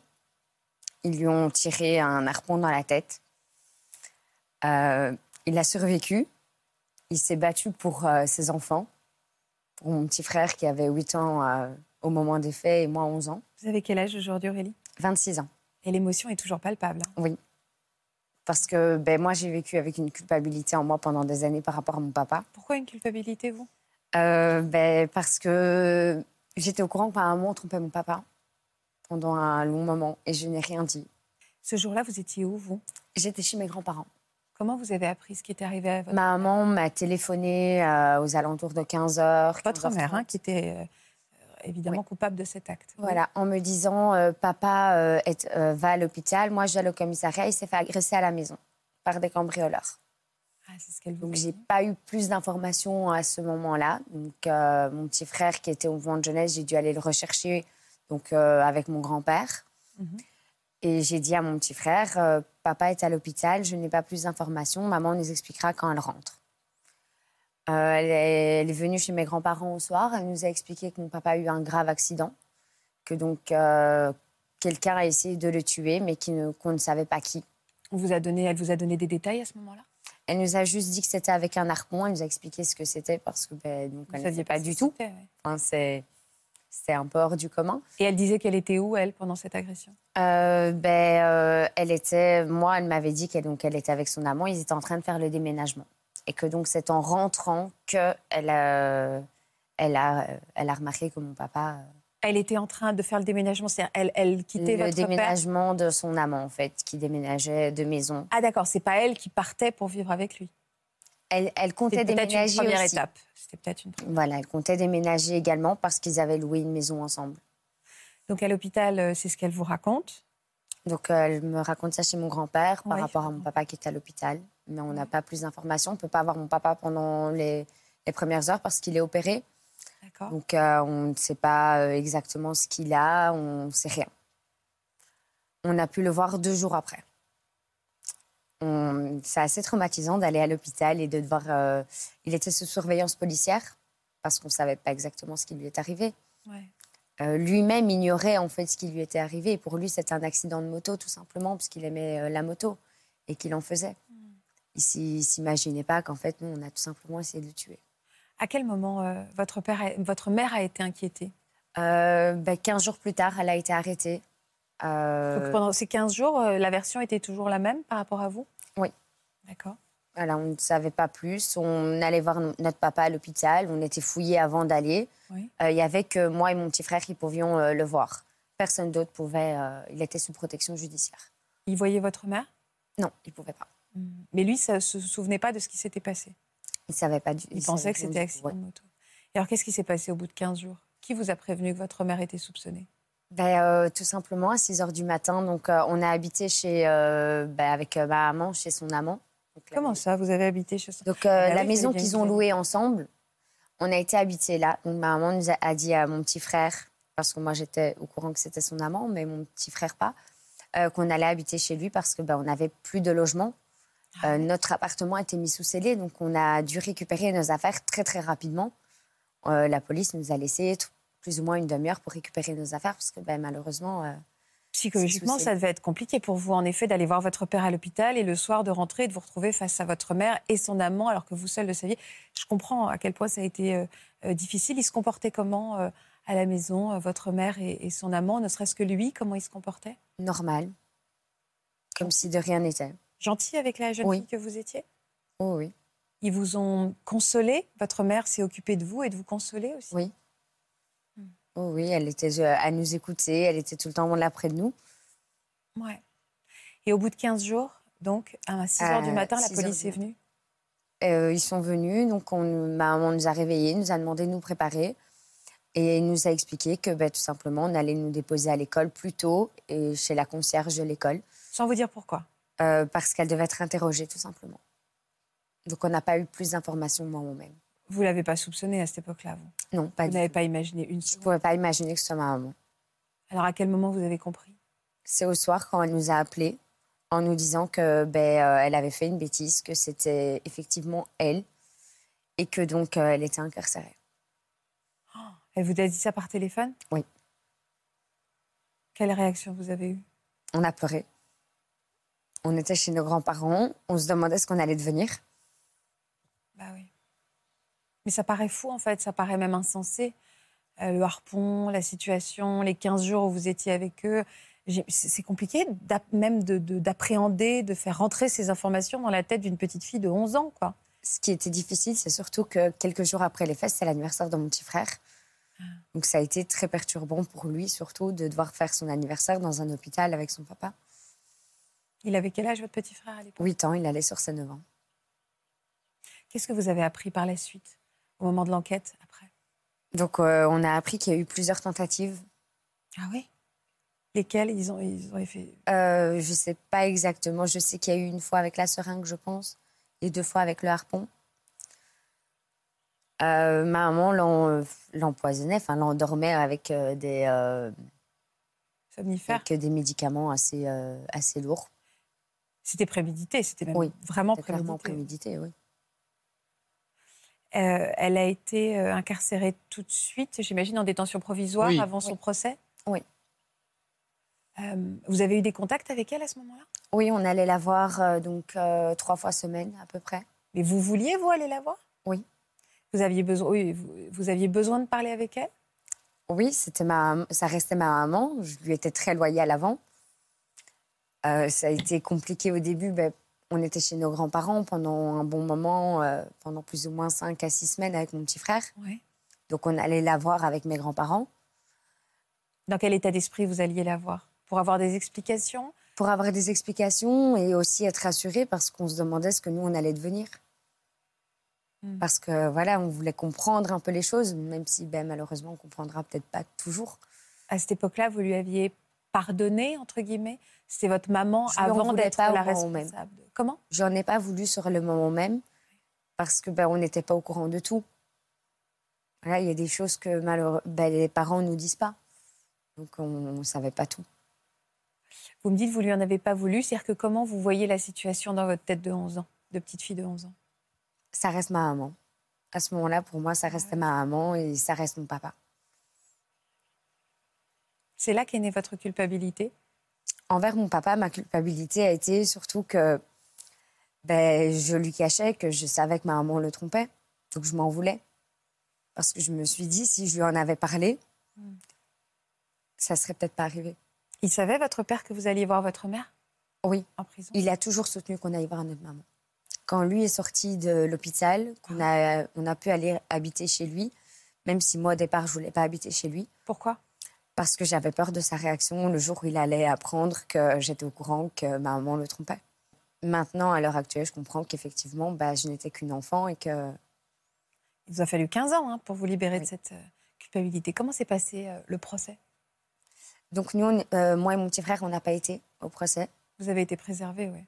Ils lui ont tiré un harpon dans la tête. Il a survécu, il s'est battu pour euh, ses enfants, pour mon petit frère qui avait 8 ans euh, au moment des faits et moi 11 ans. Vous avez quel âge aujourd'hui, Aurélie? 26 ans. Et l'émotion est toujours palpable. Hein? Oui. Parce que ben, moi, j'ai vécu avec une culpabilité en moi pendant des années par rapport à mon papa. Pourquoi une culpabilité, vous? Euh, ben, Parce que j'étais au courant que ma maman trompait mon papa pendant un long moment et je n'ai rien dit. Ce jour-là, vous étiez où, vous? J'étais chez mes grands-parents. Comment vous avez appris ce qui était arrivé à votre Ma maman m'a téléphoné euh, aux alentours de 15 h Votre mère, hein, qui était euh, évidemment coupable de cet acte. Voilà, en me disant euh, papa est, va à l'hôpital, moi je vais au commissariat, il s'est fait agresser à la maison par des cambrioleurs. Ah, c'est ce qu'elle Donc j'ai pas eu plus d'informations à ce moment-là. Donc mon petit frère qui était au mouvement de jeunesse, j'ai dû aller le rechercher donc avec mon grand-père. Mhm. Et j'ai dit à mon petit frère, euh, papa est à l'hôpital, je n'ai pas plus d'informations, maman nous expliquera quand elle rentre. Euh, elle, est, venue chez mes grands-parents au soir, elle nous a expliqué que mon papa a eu un grave accident, que donc euh, quelqu'un a essayé de le tuer, mais qu'on ne, savait pas qui. On vous a donné, elle vous a donné des détails à ce moment-là? Elle nous a juste dit que c'était avec un harpon, elle nous a expliqué ce que c'était parce que ben, donc, elle ne savait pas du tout? Enfin, c'est c'était un peu hors du commun. Et elle disait qu'elle était où, elle, pendant cette agression? Euh, ben, euh, Elle était... Moi, elle m'avait dit qu'elle elle était avec son amant. Ils étaient en train de faire le déménagement. Et que donc, c'est en rentrant qu'elle a, elle a, elle a remarqué que mon papa... Euh, elle était en train de faire le déménagement, c'est-à-dire elle, elle quittait le votre déménagement de son amant, en fait, qui déménageait de maison. Ah d'accord, c'est pas elle qui partait pour vivre avec lui? Elle, comptait déménager une première aussi. étape. C'était peut-être une Voilà, elle comptait déménager également parce qu'ils avaient loué une maison ensemble. Donc à l'hôpital, euh, c'est ce qu'elle vous raconte Donc euh, elle me raconte ça chez mon grand-père par rapport à mon papa qui est à l'hôpital. Mais on n'a pas plus d'informations. On ne peut pas voir mon papa pendant les, premières heures parce qu'il est opéré. Donc euh, on ne sait pas exactement ce qu'il a, on ne sait rien. On a pu le voir deux jours après c'est assez traumatisant d'aller à l'hôpital et de devoir. Euh, il était sous surveillance policière parce qu'on ne savait pas exactement ce qui lui est arrivé. Euh, lui-même ignorait en fait ce qui lui était arrivé. Et pour lui, c'était un accident de moto, tout simplement, parce qu'il aimait euh, la moto et qu'il en faisait. Mm. Il ne s'imaginait pas qu'en fait, nous, on a tout simplement essayé de le tuer. À quel moment votre, père votre mère a été inquiétée? Ben, 15 jours plus tard, elle a été arrêtée. Donc pendant ces 15 jours, la version était toujours la même par rapport à vous? D'accord. Voilà, on ne savait pas plus. On allait voir notre papa à l'hôpital. On était fouillés avant d'aller. Euh, il n'y avait que moi et mon petit frère qui pouvions euh, le voir. Personne d'autre pouvait. Euh, il était sous protection judiciaire. Il voyait votre mère? Non, il ne pouvait pas. Hmm. Mais lui, ça ne se souvenait pas de ce qui s'était passé? Il ne savait pas du Il, pensait que c'était accident de moto. Et alors, qu'est-ce qui s'est passé au bout de 15 jours? Qui vous a prévenu que votre mère était soupçonnée? Ben, Tout simplement, à 6 h du matin. Donc, on a habité chez, ben, avec ma maman chez son amant. Comment ça Vous avez habité chez ça Donc, euh, ah la maison qu'ils ont louée ensemble, on a été habité là. Donc, ma maman nous a, dit à mon petit frère, parce que moi j'étais au courant que c'était son amant, mais mon petit frère pas, euh, qu'on allait habiter chez lui parce que ben, on n'avait plus de logement. Ah euh, notre appartement était mis sous scellé, donc on a dû récupérer nos affaires très très rapidement. la police nous a laissé plus ou moins une demi-heure pour récupérer nos affaires parce que ben, malheureusement Psychologiquement, ça devait être compliqué pour vous, en effet, d'aller voir votre père à l'hôpital et le soir de rentrer et de vous retrouver face à votre mère et son amant alors que vous seul le saviez. Je comprends à quel point ça a été euh, euh, difficile. Il se comportait comment euh, à la maison, votre mère et, son amant, ne serait-ce que lui, comment il se comportait? Normal, comme si de rien n'était. Gentil avec la jeune fille que vous étiez? Oh, Oui. Ils vous ont consolé? Votre mère s'est occupée de vous et de vous consoler aussi? Oui. Oh oui, elle était euh, à nous écouter, elle était tout le temps là près de nous. Ouais. Et au bout de 15 jours, donc, à 6 h du euh, matin, la police est venue? Euh, Ils sont venus, donc on, ma maman nous a réveillés, nous a demandé de nous préparer. Et il nous a expliqué que bah, tout simplement, on allait nous déposer à l'école plus tôt et chez la concierge de l'école. Sans vous dire pourquoi? Parce qu'elle devait être interrogée, tout simplement. Donc on n'a pas eu plus d'informations moi-même. Vous l'avez pas soupçonné à cette époque-là, vous? Non, pas Vous du n'avez tout. pas imaginé une Je ne pouvais pas imaginer que ce soit ma maman. Alors à quel moment vous avez compris? C'est au soir quand elle nous a appelés en nous disant que ben, euh, elle avait fait une bêtise, que c'était effectivement elle et que donc euh, elle était incarcérée. Elle vous a dit ça par téléphone? Oui. Quelle réaction vous avez eue? On a pleuré. On était chez nos grands-parents, on se demandait ce qu'on allait devenir. Bah oui. Mais ça paraît fou en fait, ça paraît même insensé. Euh, le harpon, la situation, les 15 jours où vous étiez avec eux. C'est compliqué même de- de- d'appréhender, de, faire rentrer ces informations dans la tête d'une petite fille de 11 ans. quoi. Ce qui était difficile, c'est surtout que quelques jours après les fêtes, c'est l'anniversaire de mon petit frère. Donc ça a été très perturbant pour lui, surtout de devoir faire son anniversaire dans un hôpital avec son papa. Il avait quel âge votre petit frère à l'époque? 8 ans, il allait sur ses 9 ans. Qu'est-ce que vous avez appris par la suite, au moment de l'enquête, après Donc euh, on a appris qu'il y a eu plusieurs tentatives. Ah oui? Lesquelles ils ont, ils ont fait Euh, je sais pas exactement. Je sais qu'il y a eu une fois avec la seringue, je pense, et deux fois avec le harpon. Euh, ma maman l'empoisonnait, enfin l'endormait avec des somnifères? avec des médicaments assez assez lourds. C'était prémédité, c'était Oui, vraiment prémédité. prémédité, oui. Euh, elle a été euh, incarcérée tout de suite, j'imagine, en détention provisoire Oui. avant son Oui. procès? Oui. Euh, vous avez eu des contacts avec elle à ce moment-là? Oui, on allait la voir euh, donc euh, trois fois semaine à peu près. Mais vous vouliez, vous, aller la voir? Oui. Vous aviez besoin, oui, vous, vous aviez besoin de parler avec elle? Oui, c'était ma, ça restait ma maman. Je lui étais très loyale avant. Euh, ça a été compliqué au début. ben, on était chez nos grands-parents pendant un bon moment, euh, pendant plus ou moins cinq à six semaines avec mon petit frère. Donc on allait la voir avec mes grands-parents Dans quel état d'esprit vous alliez la voir? Pour avoir des explications? Pour avoir des explications et aussi être rassurés parce qu'on se demandait ce que nous on allait devenir. Hmm. Parce que voilà, on voulait comprendre un peu les choses, même si ben, malheureusement on comprendra peut-être pas toujours. À cette époque-là, vous lui aviez pardonné, entre guillemets C'était votre maman Je avant d'être la moment même. responsable. de- Comment? J'en ai pas voulu sur le moment même parce que ben, on n'était pas au courant de tout. Voilà, il y a des choses que malheureux, ben, les parents nous disent pas. Donc on ne savait pas tout. Vous me dites que vous lui en avez pas voulu, c'est-à-dire que comment vous voyez la situation dans votre tête de 11 ans, de petite fille de 11 ans? Ça reste ma maman. À ce moment-là, pour moi, ça restait ma maman et ça reste mon papa. C'est là qu'est née votre culpabilité? Envers mon papa, ma culpabilité a été surtout que ben, je lui cachais que je savais que ma maman le trompait. Donc je m'en voulais. Parce que je me suis dit, si je lui en avais parlé, ça serait peut-être pas arrivé. Il savait, votre père, que vous alliez voir votre mère? Oui. en prison? Il a toujours soutenu qu'on aille voir notre maman. Quand lui est sorti de l'hôpital, qu'on a, on a pu aller habiter chez lui, même si moi au départ je voulais pas habiter chez lui, Pourquoi? Parce que j'avais peur de sa réaction le jour où il allait apprendre que j'étais au courant que ma maman le trompait. Maintenant, à l'heure actuelle, je comprends qu'effectivement, bah, je n'étais qu'une enfant et que Il vous a fallu 15 ans hein, pour vous libérer de cette euh, culpabilité. Comment s'est passé euh, le procès? Donc nous, on- euh, moi et mon petit frère, on n'a pas été au procès. Vous avez été préservé, oui.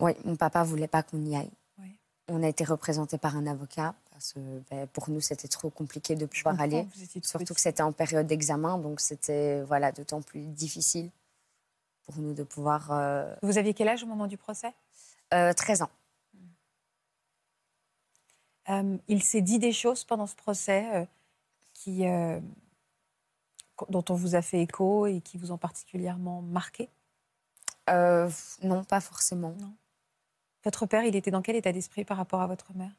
Oui, mon papa voulait pas qu'on y aille. Oui. On a été représenté par un avocat parce que ben, pour nous, c'était trop compliqué de pouvoir aller. Surtout petit. que c'était en période d'examen, donc c'était voilà, d'autant plus difficile pour nous de pouvoir. euh, Vous aviez quel âge au moment du procès? Euh, 13 ans. Euh, Il s'est dit des choses pendant ce procès euh, qui, dont on vous a fait écho et qui vous ont particulièrement marqué? Non, pas forcément. Votre père, il était dans quel état d'esprit par rapport à votre mère?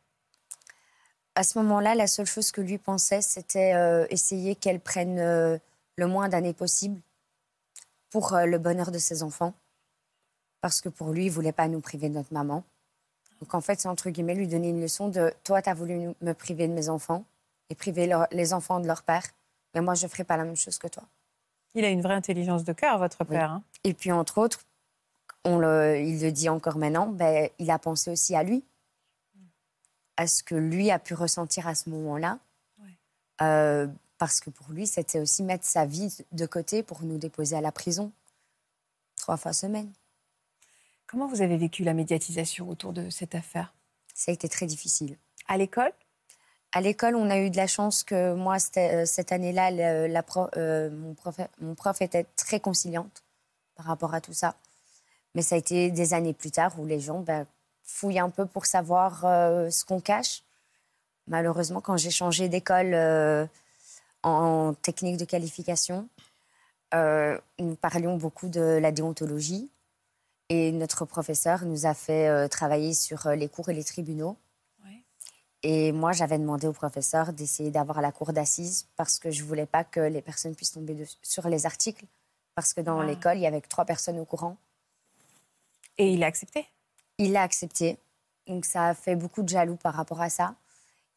À ce moment-là, la seule chose que lui pensait, c'était euh, essayer qu'elle prenne euh, le moins d'années possible pour euh, le bonheur de ses enfants. Parce que pour lui, il voulait pas nous priver de notre maman. Donc en fait, c'est entre guillemets lui donner une leçon de toi, tu as voulu me priver de mes enfants et priver leur- les enfants de leur père, mais moi, je ferai pas la même chose que toi. Il a une vraie intelligence de cœur, votre Oui. père. hein. Et puis, entre autres, on le, il le dit encore maintenant, ben, il a pensé aussi à lui, à ce que lui a pu ressentir à ce moment-là. Ouais. Euh, parce que pour lui, c'était aussi mettre sa vie de côté pour nous déposer à la prison trois fois semaine. Comment vous avez vécu la médiatisation autour de cette affaire? Ça a été très difficile. À l'école? À l'école, on a eu de la chance que moi, euh, cette année-là, la euh, mon, prof, mon prof était très conciliante par rapport à tout ça. Mais ça a été des années plus tard où les gens ben, fouillent un peu pour savoir euh, ce qu'on cache. Malheureusement, quand j'ai changé d'école euh, en technique de qualification, euh, nous parlions beaucoup de la déontologie. Et notre professeur nous a fait travailler sur les cours et les tribunaux. Ouais. Et moi, j'avais demandé au professeur d'essayer d'avoir la cour d'assises parce que je voulais pas que les personnes puissent tomber de- sur les articles. Parce que dans Ah. l'école, il y avait que trois personnes au courant. Et il a accepté? Il l'a accepté. Donc ça a fait beaucoup de jaloux par rapport à ça.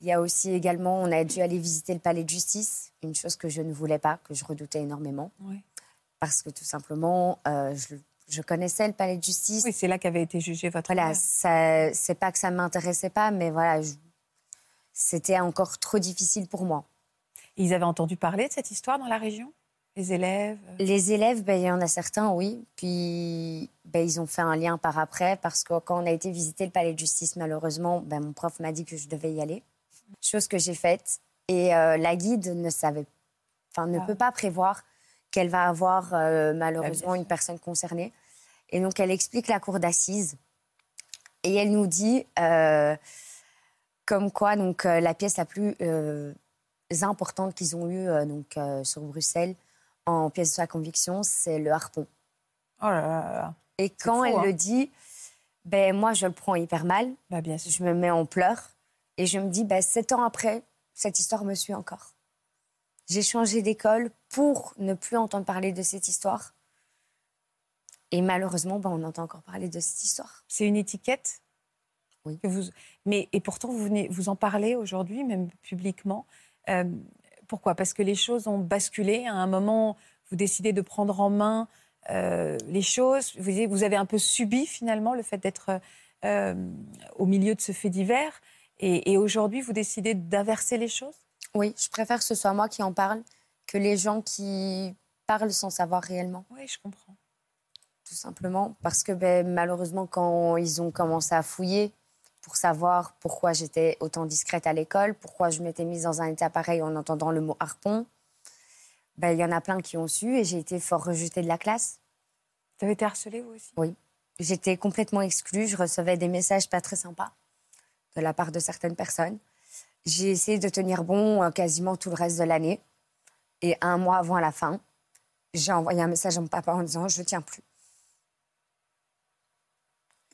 Il y a aussi également, on a dû aller visiter le palais de justice, une chose que je ne voulais pas, que je redoutais énormément. Oui. Parce que tout simplement, euh, je, je connaissais le palais de justice. Oui, c'est là qu'avait été jugé votre Voilà, c'est pas que ça m'intéressait pas, mais voilà, c'était encore trop difficile pour moi. Ils avaient entendu parler de cette histoire dans la région? Les élèves euh, Les élèves, ben, il y en a certains, oui. Puis ben, ils ont fait un lien par après parce que quand on a été visiter le palais de justice, malheureusement, ben, mon prof m'a dit que je devais y aller. Chose que j'ai faite. Et euh, la guide ne savait, enfin, ne Ah. peut pas prévoir qu'elle va avoir euh, malheureusement Ah, une personne concernée. Et donc elle explique la cour d'assises et elle nous dit euh, comme quoi donc la pièce la plus importante qu'ils ont eue donc sur Bruxelles en pièce de sa conviction, c'est le harpon. Oh là là là. Et quand fou, elle hein. le dit, ben moi je le prends hyper mal, Bah, bien sûr. je me mets en pleurs et je me dis ben sept ans après, cette histoire me suit encore. J'ai changé d'école pour ne plus entendre parler de cette histoire. Et malheureusement, ben, on entend encore parler de cette histoire. C'est une étiquette Oui. que vous... Mais, et pourtant, vous, venez, vous en parlez aujourd'hui, même publiquement. Euh, pourquoi? Parce que les choses ont basculé. À un moment, vous décidez de prendre en main euh, les choses. Vous, avez un peu subi, finalement, le fait d'être euh, au milieu de ce fait divers. Et, et aujourd'hui, vous décidez d'inverser les choses? Oui, je préfère que ce soit moi qui en parle que les gens qui parlent sans savoir réellement. Oui, je comprends. tout simplement parce que ben, malheureusement quand ils ont commencé à fouiller pour savoir pourquoi j'étais autant discrète à l'école, pourquoi je m'étais mise dans un état pareil en entendant le mot harpon, ben, il y en a plein qui ont su et j'ai été fort rejetée de la classe. Vous avez été harcelée, vous aussi? J'étais complètement exclue, je recevais des messages pas très sympas de la part de certaines personnes. J'ai essayé de tenir bon euh, quasiment tout le reste de l'année et un mois avant la fin, j'ai envoyé un message à mon papa en disant je tiens plus.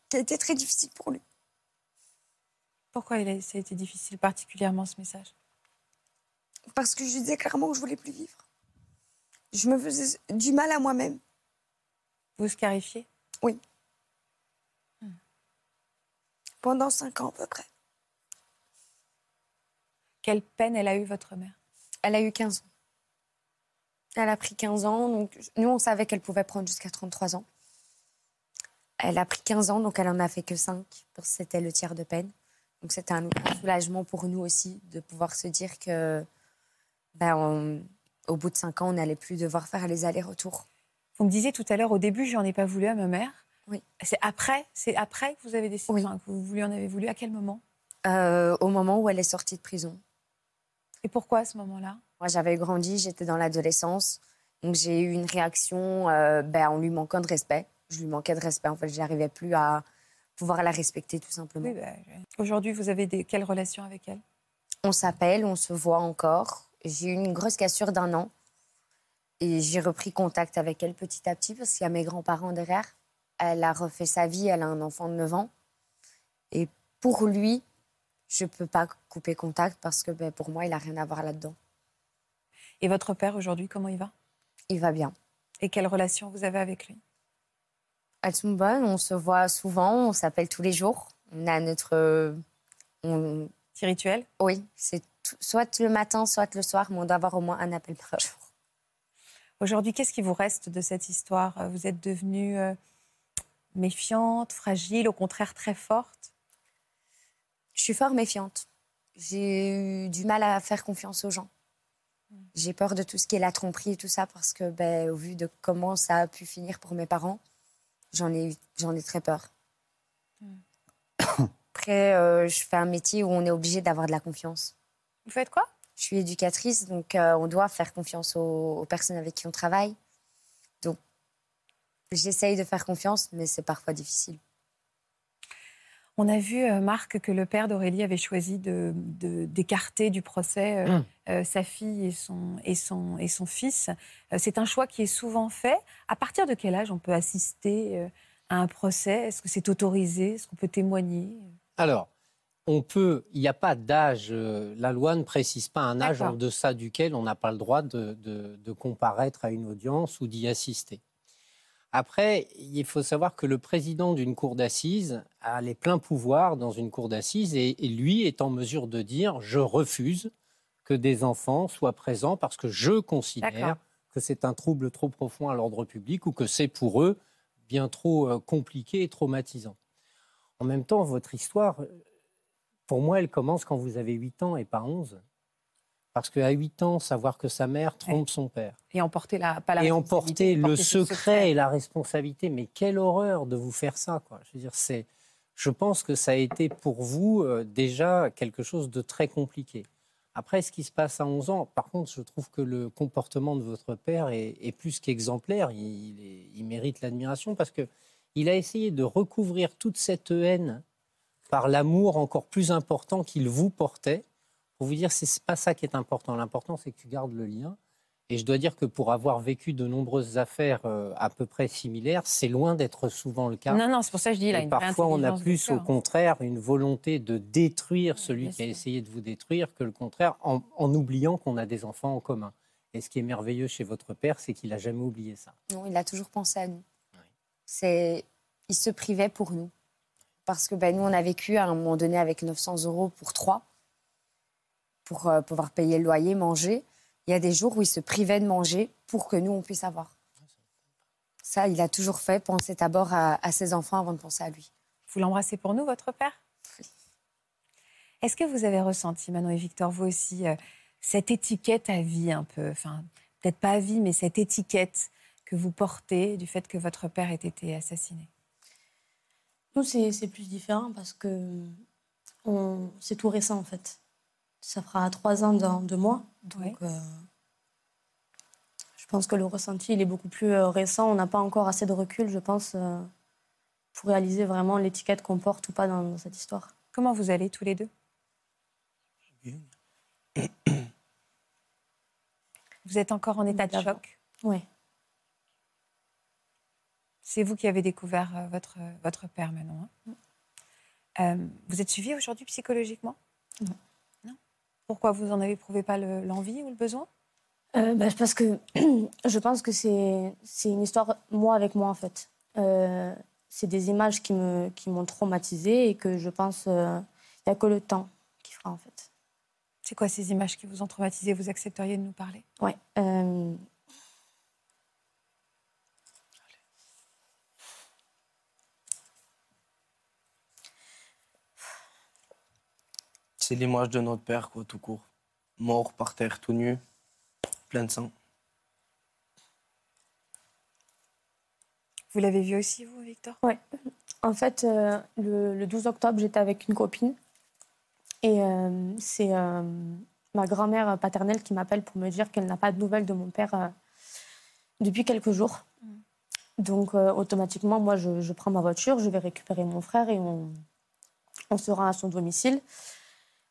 Qui a été très difficile pour lui. Pourquoi il a, ça a été difficile, particulièrement, ce message? Parce que je disais clairement que je voulais plus vivre. Je me faisais du mal à moi-même. Vous scarifiez? Pendant cinq ans à peu près. Quelle peine elle a eu, votre mère? Elle a eu 15 ans. Elle a pris 15 ans. Donc, nous, on savait qu'elle pouvait prendre jusqu'à 33 ans. Elle a pris 15 ans, donc elle en a fait que 5. parce que C'était le tiers de peine. Donc c'était un, un soulagement pour nous aussi de pouvoir se dire que, ben, on- au bout de 5 ans, on n'allait plus devoir faire les allers-retours. Vous me disiez tout à l'heure, au début, j'en ai pas voulu à ma mère. Oui. C'est après, c'est après que vous avez décidé, Oui. enfin, que vous lui en avez voulu. À quel moment? Euh, au moment où elle est sortie de prison. Et pourquoi à ce moment-là? Moi, j'avais grandi, j'étais dans l'adolescence. Donc, j'ai eu une réaction euh, ben, en lui manquant de respect. Je lui manquais de respect. En fait, je n'arrivais plus à pouvoir la respecter, tout simplement. Oui, bah, Aujourd'hui, vous avez des... quelle relation avec elle? On s'appelle, on se voit encore. J'ai eu une grosse cassure d'un an. Et j'ai repris contact avec elle petit à petit parce qu'il y a mes grands-parents derrière. Elle a refait sa vie, elle a un enfant de 9 ans. Et pour lui, je ne peux pas couper contact parce que ben, pour moi, il n'a rien à voir là-dedans. Et votre père, aujourd'hui, comment il va? Il va bien. Et quelle relation vous avez avec lui? Elles sont bonnes, on se voit souvent, on s'appelle tous les jours. On a notre. euh, on- Petit rituel oui, c'est tout- soit le matin, soit le soir, mais on doit avoir au moins un appel par jour. Aujourd'hui, qu'est-ce qui vous reste de cette histoire? Vous êtes devenue euh, méfiante, fragile, au contraire très forte? Je suis fort méfiante. J'ai eu du mal à faire confiance aux gens. J'ai peur de tout ce qui est la tromperie et tout ça parce que, ben, au vu de comment ça a pu finir pour mes parents, j'en ai, ai très peur. Après, euh, je fais un métier où on est obligé d'avoir de la confiance. Vous faites quoi? Je suis éducatrice, donc euh, on doit faire confiance aux, aux personnes avec qui on travaille. Donc, j'essaye de faire confiance, mais c'est parfois difficile. On a vu, euh, Marc, que le père d'Aurélie avait choisi de- de- d'écarter du procès euh, Hum. euh, sa fille et son, et son, et son fils. C'est un choix qui est souvent fait. À partir de quel âge on peut assister à un procès? Est-ce que c'est autorisé? Est-ce qu'on peut témoigner? Alors, on peut, il n'y a pas d'âge, la loi ne précise pas un âge en deçà duquel on n'a pas le droit de, de- de comparaître à une audience ou d'y assister. Après, il faut savoir que le président d'une cour d'assises a les pleins pouvoirs dans une cour d'assises et, et lui est en mesure de dire je refuse que des enfants soient présents parce que je considère que c'est un trouble trop profond à l'ordre public ou que c'est pour eux bien trop euh, compliqué et traumatisant. En même temps, votre histoire, euh, pour moi, elle commence quand vous avez 8 ans et pas 11. Parce qu'à 8 ans, savoir que sa mère trompe son père Et emporter la, pas la et emporter le emporter secret et la responsabilité. Mais quelle horreur de vous faire ça, quoi. Je veux dire, c'est. Je pense que ça a été pour vous euh, déjà quelque chose de très compliqué. Après, ce qui se passe à 11 ans, par contre, je trouve que le comportement de votre père est, est plus qu'exemplaire. Il, est- il mérite l'admiration parce que il a essayé de recouvrir toute cette haine par l'amour encore plus important qu'il vous portait. Pour vous dire, c'est pas ça qui est important. L'important, c'est que tu gardes le lien. Et je dois dire que pour avoir vécu de nombreuses affaires euh, à peu près similaires, c'est loin d'être souvent le cas. Non, non, c'est pour ça que je dis, a Et une parfois, on a plus, au contraire, une volonté de détruire celui bien qui a essayé de vous détruire que le contraire, en, en oubliant qu'on a des enfants en commun. Et ce qui est merveilleux chez votre père, c'est qu'il n'a jamais oublié ça. Non, il a toujours pensé à nous. C'est, il se privait pour nous. Parce que ben, nous, on a vécu à un moment donné avec 900 euros pour trois, pour euh, pouvoir payer le loyer, manger. Il y a des jours où il se privait de manger pour que nous, on puisse avoir. Ça, il a toujours fait, penser d'abord à, à ses enfants avant de penser à lui. Vous l'embrassez pour nous, votre père? Est-ce que vous avez ressenti, Manon et Victor, vous aussi, euh, cette étiquette à vie un peu, enfin, peut-être pas à vie, mais cette étiquette que vous portez du fait que votre père ait été assassiné? Nous, c'est c'est plus différent parce que c'est tout récent en fait. Ça fera trois ans dans deux mois. Donc, Oui. euh, je pense que le ressenti, il est beaucoup plus euh, récent. On n'a pas encore assez de recul, je pense, euh, pour réaliser vraiment l'étiquette qu'on porte ou pas dans, dans cette histoire. Comment vous allez tous les deux? Vous êtes encore en état de choc Oui. C'est vous qui avez découvert votre, votre père, Manon. hein? Euh, vous êtes suivi aujourd'hui psychologiquement? Non. Pourquoi vous n'en avez éprouvé pas le- l'envie ou le besoin? Euh, bah, parce que je pense que c'est une histoire moi avec moi en fait. Euh, c'est des images qui me qui m'ont traumatisée et que je pense il n'y a que le temps qui fera en fait. C'est quoi ces images qui vous ont traumatisé Vous accepteriez de nous parler? Ouais. C'est l'image de notre père, quoi, tout court. Mort par terre, tout nu, plein de sang. Vous l'avez vu aussi, vous, Victor? En fait, euh, le, le 12 octobre, j'étais avec une copine. Et euh, c'est euh, ma grand-mère paternelle qui m'appelle pour me dire qu'elle n'a pas de nouvelles de mon père euh, depuis quelques jours. Donc, euh, automatiquement, moi, je, je prends ma voiture, je vais récupérer mon frère et on, on se rend à son domicile.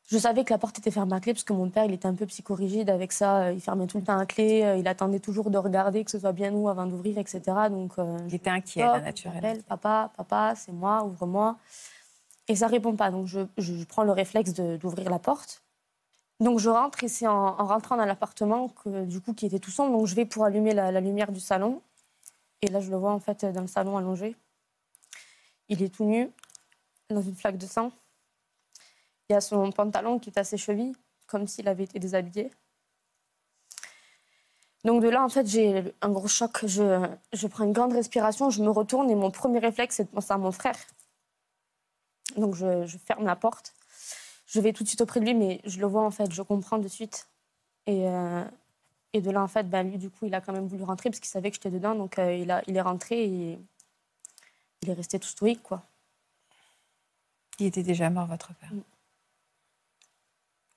Je savais que la porte était fermée à clé parce que mon père, il était un peu psychorigide avec ça. Il fermait tout le temps à clé. euh, Il attendait toujours de regarder que ce soit bien nous avant d'ouvrir, etc. Donc, euh, Il était inquiet, naturellement. papa, papa, c'est moi, ouvre-moi. Et ça répond pas. Donc je, je prends le réflexe d'ouvrir la porte. Donc je rentre et c'est en, en rentrant dans l'appartement que du coup qui était tout sombre. Donc je vais pour allumer la, la lumière du salon. Et là je le vois en fait dans le salon allongé. Il est tout nu, dans une flaque de sang. Il y a son pantalon qui est à ses chevilles, comme s'il avait été déshabillé. Donc de là, en fait, j'ai un gros choc. Je, je prends une grande respiration, je me retourne et mon premier réflexe, c'est de penser à mon frère. Donc je, je ferme la porte. Je vais tout de suite auprès de lui, mais je le vois, en fait, je comprends de suite. Et, euh, et de là, en fait, ben, lui, du coup, il a quand même voulu rentrer parce qu'il savait que j'étais dedans. Donc euh, il, a, il est rentré et il est resté tout stoïque, quoi. Il était déjà mort, votre père. Mm.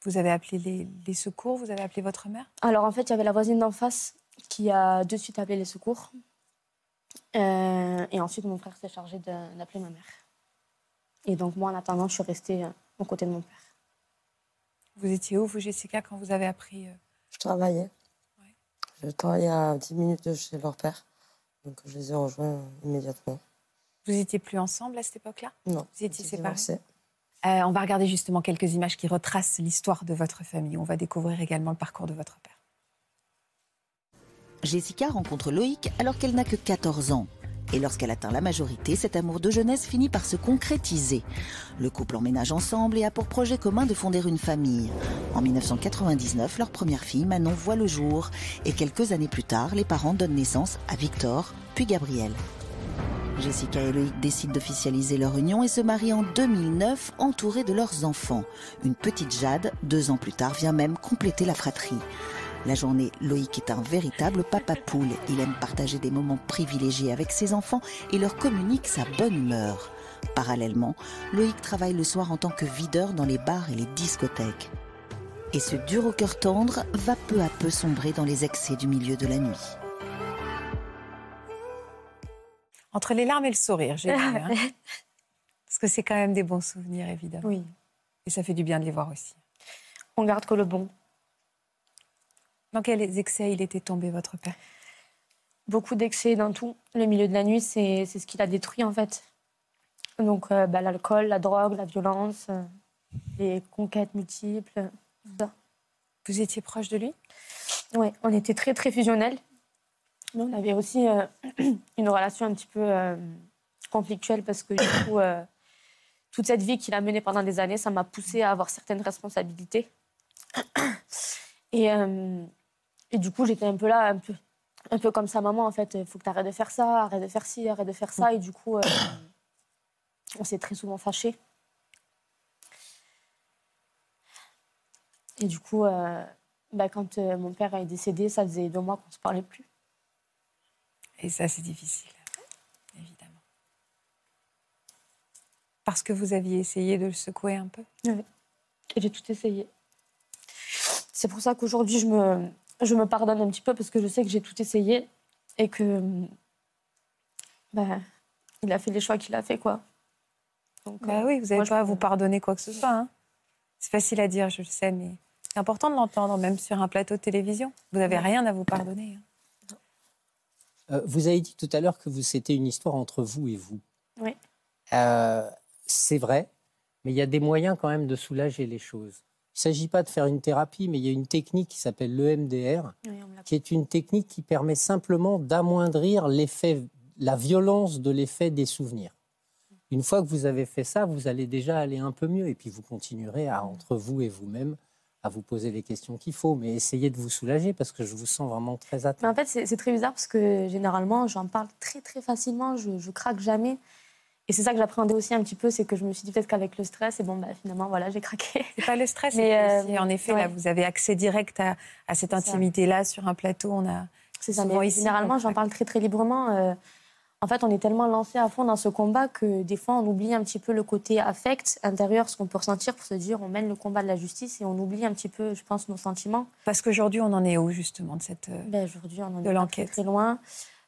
Vous avez appelé les, les secours, vous avez appelé votre mère? Alors en fait, il y avait la voisine d'en face qui a de suite appelé les secours. Euh, et ensuite, mon frère s'est chargé d'appeler ma mère. Et donc moi, en attendant, je suis restée euh, aux côtés de mon père. Vous étiez où, vous, Jessica, quand vous avez appris euh, Je travaillais. Je travaillais à 10 minutes de chez leur père. Donc je les ai rejoints immédiatement. Vous étiez plus ensemble à cette époque-là? Non. Vous étiez séparés? Euh, On va regarder justement quelques images qui retracent l'histoire de votre famille. On va découvrir également le parcours de votre père. Jessica rencontre Loïc alors qu'elle n'a que 14 ans. Et lorsqu'elle atteint la majorité, cet amour de jeunesse finit par se concrétiser. Le couple emménage ensemble et a pour projet commun de fonder une famille. En 1999, leur première fille, Manon, voit le jour. Et quelques années plus tard, les parents donnent naissance à Victor, puis Gabriel. Jessica et Loïc décident d'officialiser leur union et se marient en 2009, entourés de leurs enfants. Une petite Jade, deux ans plus tard, vient même compléter la fratrie. La journée, Loïc est un véritable papa poule. Il aime partager des moments privilégiés avec ses enfants et leur communique sa bonne humeur. Parallèlement, Loïc travaille le soir en tant que videur dans les bars et les discothèques. Et ce dur au cœur tendre va peu à peu sombrer dans les excès du milieu de la nuit. Entre les larmes et le sourire, j'ai vu. hein. Parce que c'est quand même des bons souvenirs, évidemment. Oui. Et ça fait du bien de les voir aussi. On garde que le bon. Dans quels excès il était tombé, votre père? Beaucoup d'excès dans tout. Le milieu de la nuit, c'est c'est ce qui l'a détruit en fait. Donc euh, bah, l'alcool, la drogue, la violence, euh, les conquêtes multiples. tout ça. Vous étiez proche de lui? Oui, on était très très fusionnels. On avait aussi euh, une relation un petit peu euh, conflictuelle parce que du coup, euh, toute cette vie qu'il a menée pendant des années, ça m'a poussée à avoir certaines responsabilités. Et, du coup, j'étais un peu là, un peu, comme sa maman en fait. Il faut que tu arrêtes de faire ça, arrête de faire ci, arrête de faire ça. Et du coup, on s'est très souvent fâchés. Et du coup, bah, quand mon père est décédé, ça faisait deux mois qu'on ne se parlait plus. Et ça, c'est difficile, évidemment. Parce que vous aviez essayé de le secouer un peu Oui. Et j'ai tout essayé. C'est pour ça qu'aujourd'hui, je me, je me pardonne un petit peu parce que je sais que j'ai tout essayé et que. bah, il a fait les choix qu'il a fait, quoi. Donc, Bah euh, oui, vous n'avez moi, je pas à vous pardonner quoi que ce soit. hein. C'est facile à dire, je le sais, mais c'est important de l'entendre, même sur un plateau de télévision. Vous n'avez Ouais. rien à vous pardonner. hein. Euh, vous avez dit tout à l'heure que vous- c'était une histoire entre vous et vous. Oui. Euh, c'est vrai, mais il y a des moyens quand même de soulager les choses. Il ne s'agit pas de faire une thérapie, mais il y a une technique qui s'appelle l'EMDR, Oui, qui est une technique qui permet simplement d'amoindrir l'effet, la violence de l'effet des souvenirs. Une fois que vous avez fait ça, vous allez déjà aller un peu mieux, et puis vous continuerez à, entre vous et vous-même à vous poser les questions qu'il faut, mais essayez de vous soulager parce que je vous sens vraiment très atteint. Mais en fait, c'est très bizarre parce que généralement, j'en parle très très facilement, je, je craque jamais. Et c'est ça que j'appréhendais aussi un petit peu, c'est que je me suis dit peut-être qu'avec le stress, et bon, bah, finalement, voilà, j'ai craqué. C'est pas le stress, Mais, euh, en effet, là, vous avez accès direct à, à cette intimité-là sur un plateau. On a C'est ça, souvent mais ici, généralement, j'en parle très très librement. euh, en fait, on est tellement lancé à fond dans ce combat que des fois, on oublie un petit peu le côté affect intérieur, ce qu'on peut ressentir pour se dire on mène le combat de la justice et on oublie un petit peu, je pense, nos sentiments. Parce qu'aujourd'hui, on en est où, justement, de cette. euh, Ben, Aujourd'hui, on en De est pas très, loin.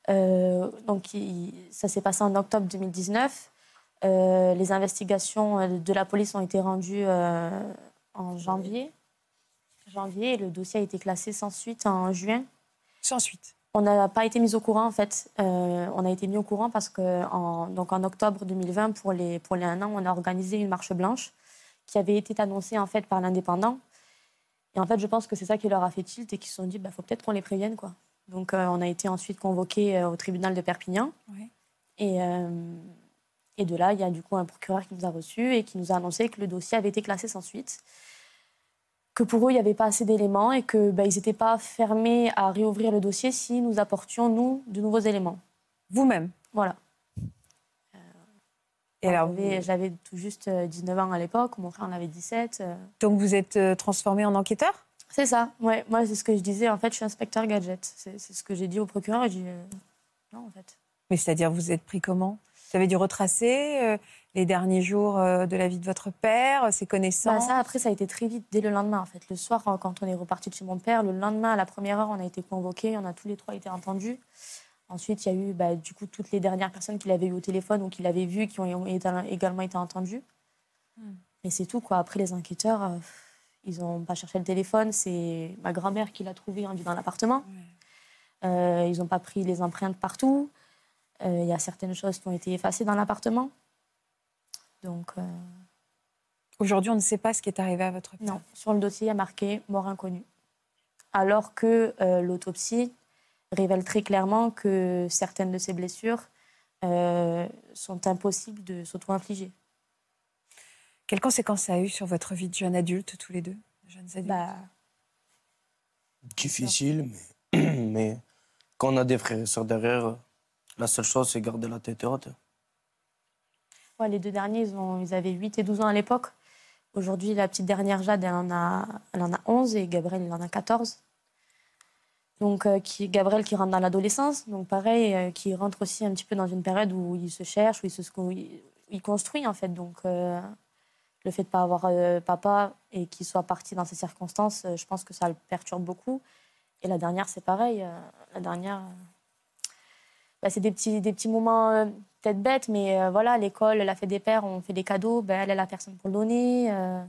Euh, donc, il- ça s'est passé en octobre 2019. Euh, les investigations de la police ont été rendues euh, en janvier. Janvier, et le dossier a été classé sans suite en juin. Sans suite? On n'a pas été mis au courant, en fait. Euh, on a été mis au courant parce qu'en donc en octobre 2020, pour les, pour les un an, on a organisé une marche blanche qui avait été annoncée en fait, par l'indépendant. Et en fait, je pense que c'est ça qui leur a fait tilt et qu'ils se sont dit, il faut peut-être qu'on les prévienne. Quoi. Donc, euh, on a été ensuite convoqués euh, au tribunal de Perpignan. Ouais. Et, euh, et de là, il y a du coup un procureur qui nous a reçus et qui nous a annoncé que le dossier avait été classé sans suite. Que pour eux, il n'y avait pas assez d'éléments et qu'ils n'étaient pas fermés à réouvrir le dossier si nous apportions, nous, de nouveaux éléments. Vous-même. Voilà. Et alors, J'avais tout juste euh, 19 ans à l'époque, mon frère en avait 17. euh. donc vous êtes euh, transformé en enquêteur? C'est ça, ouais. Moi, c'est ce que je disais. En fait, je suis inspecteur gadget. C'est c'est ce que j'ai dit au procureur. J'ai dit, euh, non, en fait. Mais c'est-à-dire, vous êtes pris comment? Vous avez dû retracer euh, les derniers jours euh, de la vie de votre père, ses Bah, connaissances ça, après, ça a été très vite, dès le lendemain, en fait. Le soir, quand on est reparti de chez mon père, le lendemain, à la première heure, on a été convoqués, on a tous les trois été entendus. Ensuite, il y a eu, bah, du coup, toutes les dernières personnes qu'il avait eu au téléphone ou qu'il avait vues qui ont également été entendues. Hmm. Et c'est tout, quoi. Après, les enquêteurs, euh, ils n'ont pas cherché le téléphone. C'est ma grand-mère qui l'a trouvé en- dans l'appartement. Euh, ils n'ont pas pris les empreintes partout. Euh, Il y a certaines choses qui ont été effacées dans l'appartement. Donc, euh, Aujourd'hui, on ne sait pas ce qui est arrivé à votre père. non, sur le dossier, il y a marqué mort inconnue. Alors que euh, l'autopsie révèle très clairement que certaines de ces blessures euh, sont impossibles de s'auto-infliger. Quelles conséquences ça a eu sur votre vie de jeune adulte, tous les deux de jeunes adultes? Bah, Difficile, mais, mais quand on a des frères et sœurs derrière, la seule chose, c'est garder la tête haute. Les deux derniers, ils, avaient 8 et 12 ans à l'époque. Aujourd'hui, la petite dernière Jade, elle en a, elle en a 11 et Gabriel, il en a 14. Donc, euh, Gabriel qui rentre dans l'adolescence, donc pareil, euh, qui rentre aussi un petit peu dans une période où il se cherche, où il, construit en fait. Donc, euh, le fait de ne pas avoir papa et qu'il soit parti dans ces circonstances, je pense que ça le perturbe beaucoup. Et la dernière, c'est pareil. la dernière, bah, c'est des petits, des petits moments euh, peut-être bêtes, mais euh, voilà, l'école, la fête des pères, on fait des cadeaux, ben, elle, elle a personne pour le donner. euh,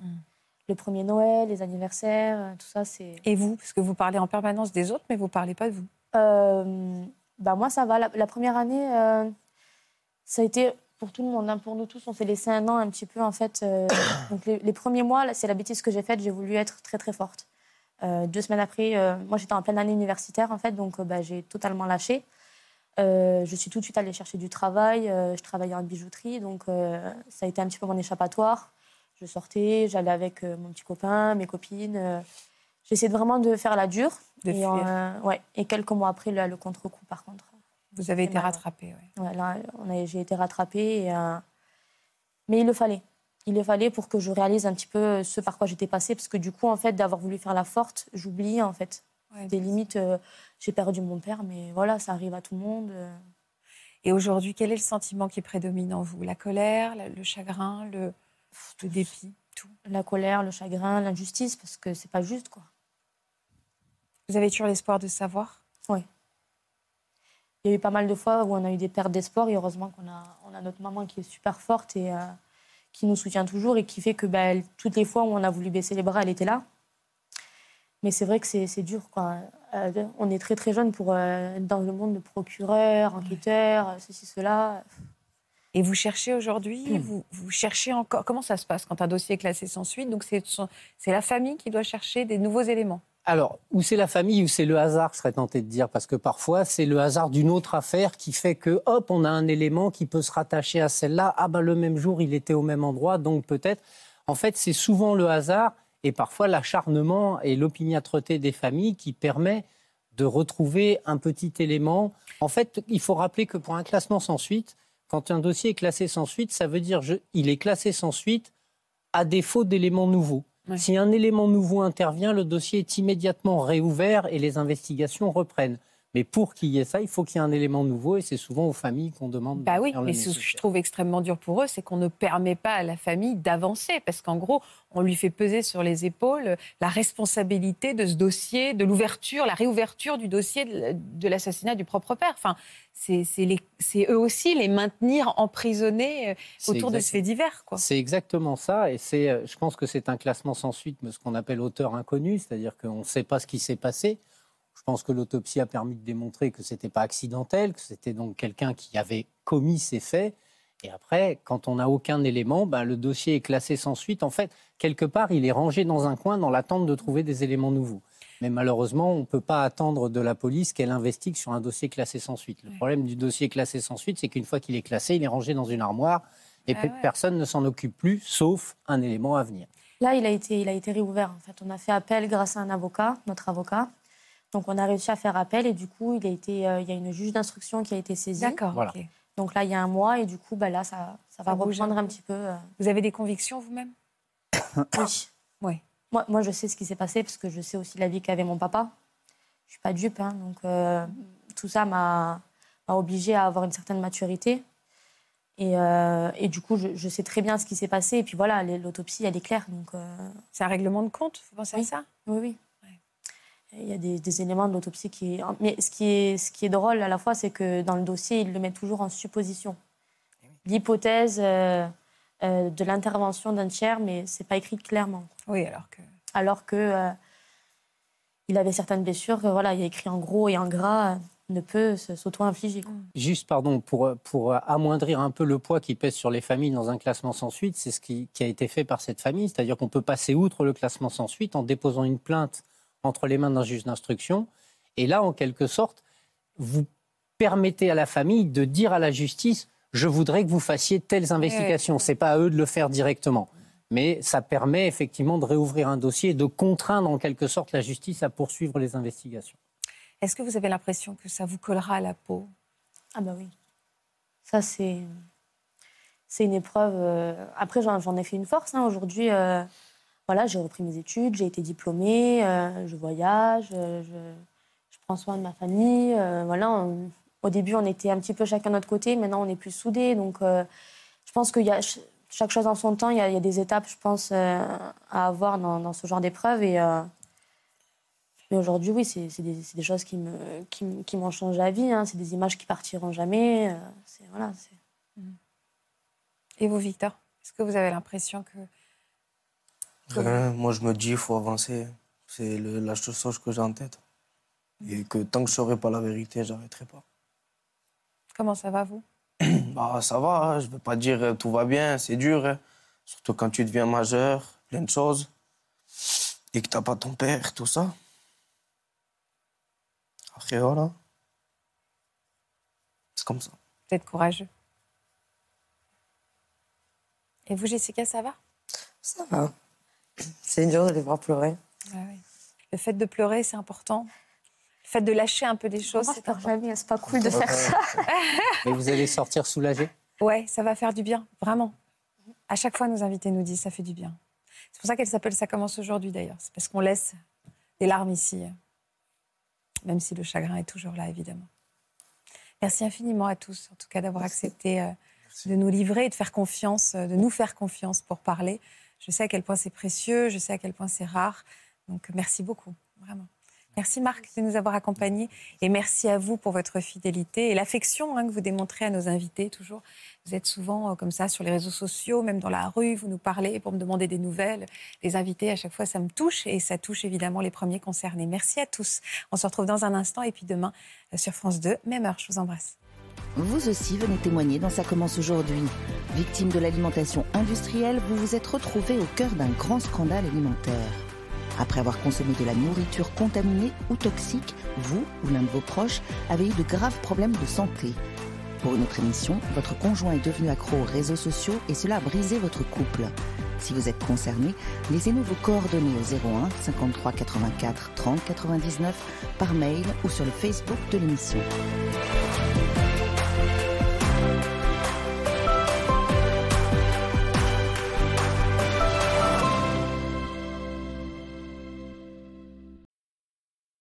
Le premier Noël, les anniversaires, euh, tout ça, c'est. Et vous Parce que vous parlez en permanence des autres, mais vous ne parlez pas de vous. Euh, bah moi, ça va. La, la première année, ça a été pour tout le monde. hein. Pour nous tous, on s'est laissé un an un petit peu, en fait. donc les, les premiers mois, c'est la bêtise que j'ai faite. J'ai voulu être très, très forte. Deux semaines après, moi, j'étais en pleine année universitaire, en fait. Donc, bah, j'ai totalement lâché. Euh, je suis tout de suite allée chercher du travail. euh, je travaillais en bijouterie. Donc, euh, ça a été un petit peu mon échappatoire. Je sortais, j'allais avec mon petit copain, mes copines. J'essayais vraiment de faire la dure. De et, ouais. et quelques mois après, là, le contre-coup, par contre. Vous avez été mal, ouais. rattrapé. ouais. Là, j'ai été rattrapée. et, Mais il le fallait. Il le fallait pour que je réalise un petit peu ce par quoi j'étais passée. Parce que du coup, en fait, d'avoir voulu faire la forte, j'oubliais, en fait. Ouais, Des limites, euh, j'ai perdu mon père, mais voilà, ça arrive à tout le monde. euh. Et aujourd'hui, quel est le sentiment qui prédomine en vous? La colère, le chagrin, le, le dépit tout? La colère, le chagrin, l'injustice, parce que c'est pas juste, quoi. Vous avez toujours l'espoir de savoir? Oui. Il y a eu pas mal de fois où on a eu des pertes d'espoir et heureusement qu'on a, on a notre maman qui est super forte et euh, qui nous soutient toujours et qui fait que bah, toutes les fois où on a voulu baisser les bras, elle était là. Mais c'est vrai que c'est c'est dur. Quoi. Euh, on est très très jeune pour euh, être dans le monde de procureur, enquêteur, euh, ceci, cela. Et vous cherchez aujourd'hui, Hmm. vous, vous cherchez encore. Comment ça se passe quand un dossier est classé sans suite? Donc c'est la famille qui doit chercher des nouveaux éléments. Alors, ou c'est la famille ou c'est le hasard, je serais tenté de dire, parce que parfois c'est le hasard d'une autre affaire qui fait que, hop, on a un élément qui peut se rattacher à celle-là. Ah ben le même jour, il était au même endroit, donc peut-être. En fait, c'est souvent le hasard et parfois l'acharnement et l'opiniâtreté des familles qui permet de retrouver un petit élément. En fait, il faut rappeler que pour un classement sans suite, quand un dossier est classé sans suite, ça veut dire je, il est classé sans suite à défaut d'éléments nouveaux. Si un élément nouveau intervient, le dossier est immédiatement réouvert et les investigations reprennent. Mais pour qu'il y ait ça, il faut qu'il y ait un élément nouveau et c'est souvent aux familles qu'on demande Bah de oui, mais ce que je trouve extrêmement dur pour eux, c'est qu'on ne permet pas à la famille d'avancer, parce qu'en gros, on lui fait peser sur les épaules la responsabilité de ce dossier, de l'ouverture, la réouverture du dossier de de l'assassinat du propre père. Enfin, c'est eux aussi les maintenir emprisonnés euh, autour de ce fait divers. C'est exactement ça, et c'est, euh, je pense que c'est un classement sans suite, mais ce qu'on appelle auteur inconnu, c'est-à-dire qu'on ne sait pas ce qui s'est passé. Je pense que l'autopsie a permis de démontrer que c'était pas accidentel, que c'était donc quelqu'un qui avait commis ces faits. Et après, quand on n'a aucun élément, ben, le dossier est classé sans suite. En fait, quelque part, il est rangé dans un coin dans l'attente de trouver des éléments nouveaux. Mais malheureusement, on ne peut pas attendre de la police qu'elle investigue sur un dossier classé sans suite. Le problème du dossier classé sans suite, c'est qu'une fois qu'il est classé, il est rangé dans une armoire et Ah ouais. personne ne s'en occupe plus, sauf un élément à venir. Là, il a, été, il a été réouvert. En fait, on a fait appel grâce à un avocat, notre avocat. Donc, on a réussi à faire appel et du coup, il, a été, euh, il y a une juge d'instruction qui a été saisie. D'accord, Voilà. ok. Donc là, il y a un mois et du coup, bah, là, ça, ça va Ça reprendre un petit peu. euh, Vous avez des convictions vous-même? Oui. Oui. Moi, moi, je sais ce qui s'est passé parce que je sais aussi la vie qu'avait mon papa. Je suis pas dupe, hein, donc euh, tout ça m'a m'a obligée à avoir une certaine maturité. Et, euh, et, du coup, je, je, sais très bien ce qui s'est passé. Et puis voilà, l'autopsie, elle est claire. Donc, euh, C'est un règlement de compte, vous pensez oui. à ça? Oui, oui. Il y a des, des éléments de l'autopsie qui. Mais ce qui, est, ce qui est drôle à la fois, c'est que dans le dossier, il le met toujours en supposition. L'hypothèse euh, euh, de l'intervention d'un tiers, mais c'est pas écrit clairement. Oui, alors que. Alors que. Euh, il avait certaines blessures, voilà, il y a écrit en gros et en gras ne peut s'auto-infliger. Juste, pardon, pour, pour amoindrir un peu le poids qui pèse sur les familles dans un classement sans suite, c'est ce qui, qui, a été fait par cette famille, c'est-à-dire qu'on peut passer outre le classement sans suite en déposant une plainte entre les mains d'un juge d'instruction. Et là, en quelque sorte, vous permettez à la famille de dire à la justice je voudrais que vous fassiez telles investigations. Ce n'est pas à eux de le faire directement. Mais ça permet effectivement de réouvrir un dossier et de contraindre en quelque sorte la justice à poursuivre les investigations. Est-ce que vous avez l'impression que ça vous collera à la peau? Ah ben oui. Ça, c'est, c'est une épreuve. Euh... Après, j'en, j'en ai fait une force. Hein. Aujourd'hui, euh... voilà, j'ai repris mes études, j'ai été diplômée, euh... je voyage, je... je, prends soin de ma famille. euh, voilà. Au début, on était un petit peu chacun de notre côté. Maintenant, on est plus soudés. Donc, euh, je pense qu'il y a chaque chose en son temps. Il y a, des étapes, je pense, euh, à avoir dans, ce genre d'épreuve. Et, euh, aujourd'hui, oui, c'est, des, choses qui, me, qui, qui m'ont changé la vie. Hein. C'est des images qui partiront jamais. Euh. Et vous, Victor Est-ce que vous avez l'impression que... Euh, moi, je me dis, il faut avancer. C'est le, la chose que j'ai en tête. Et que tant que je ne saurai pas la vérité, j'arrêterai pas. Comment ça va, vous? Bah, Ça va, hein. je ne veux pas dire euh, tout va bien, c'est dur. Hein. Surtout quand tu deviens majeur, plein de choses. Et que tu n'as pas ton père, tout ça. Après, voilà. C'est comme ça. Vous êtes courageux. Et vous, Jessica, ça va? Ça va. C'est dur de les voir pleurer. Ah oui. Le fait de pleurer, c'est important. Le fait de lâcher un peu des choses, c'est. C'est pas cool de faire ça. Mais vous allez sortir soulagé Ouais, ça va faire du bien, vraiment. À chaque fois, nos invités nous disent ça fait du bien. C'est pour ça qu'elle s'appelle Ça commence aujourd'hui d'ailleurs. C'est parce qu'on laisse des larmes ici, même si le chagrin est toujours là, évidemment. Merci infiniment à tous, en tout cas, d'avoir accepté euh, de nous livrer et de faire confiance, euh, de nous faire confiance pour parler. Je sais à quel point c'est précieux, je sais à quel point c'est rare. Donc, merci beaucoup, vraiment. Merci Marc de nous avoir accompagnés et merci à vous pour votre fidélité et l'affection hein, que vous démontrez à nos invités toujours. Vous êtes souvent euh, comme ça sur les réseaux sociaux, même dans la rue, vous nous parlez pour me demander des nouvelles. Les invités, à chaque fois, ça me touche et ça touche évidemment les premiers concernés. Merci à tous. On se retrouve dans un instant et puis demain euh, sur France 2, même heure. Je vous embrasse. Vous aussi venez témoigner dans Ça commence aujourd'hui. Victime de l'alimentation industrielle, vous vous êtes retrouvé au cœur d'un grand scandale alimentaire. Après avoir consommé de la nourriture contaminée ou toxique, vous ou l'un de vos proches avez eu de graves problèmes de santé. Pour une autre émission, votre conjoint est devenu accro aux réseaux sociaux et cela a brisé votre couple. Si vous êtes concerné, laissez-nous vos coordonnées au 01 53 84 30 99 par mail ou sur le Facebook de l'émission.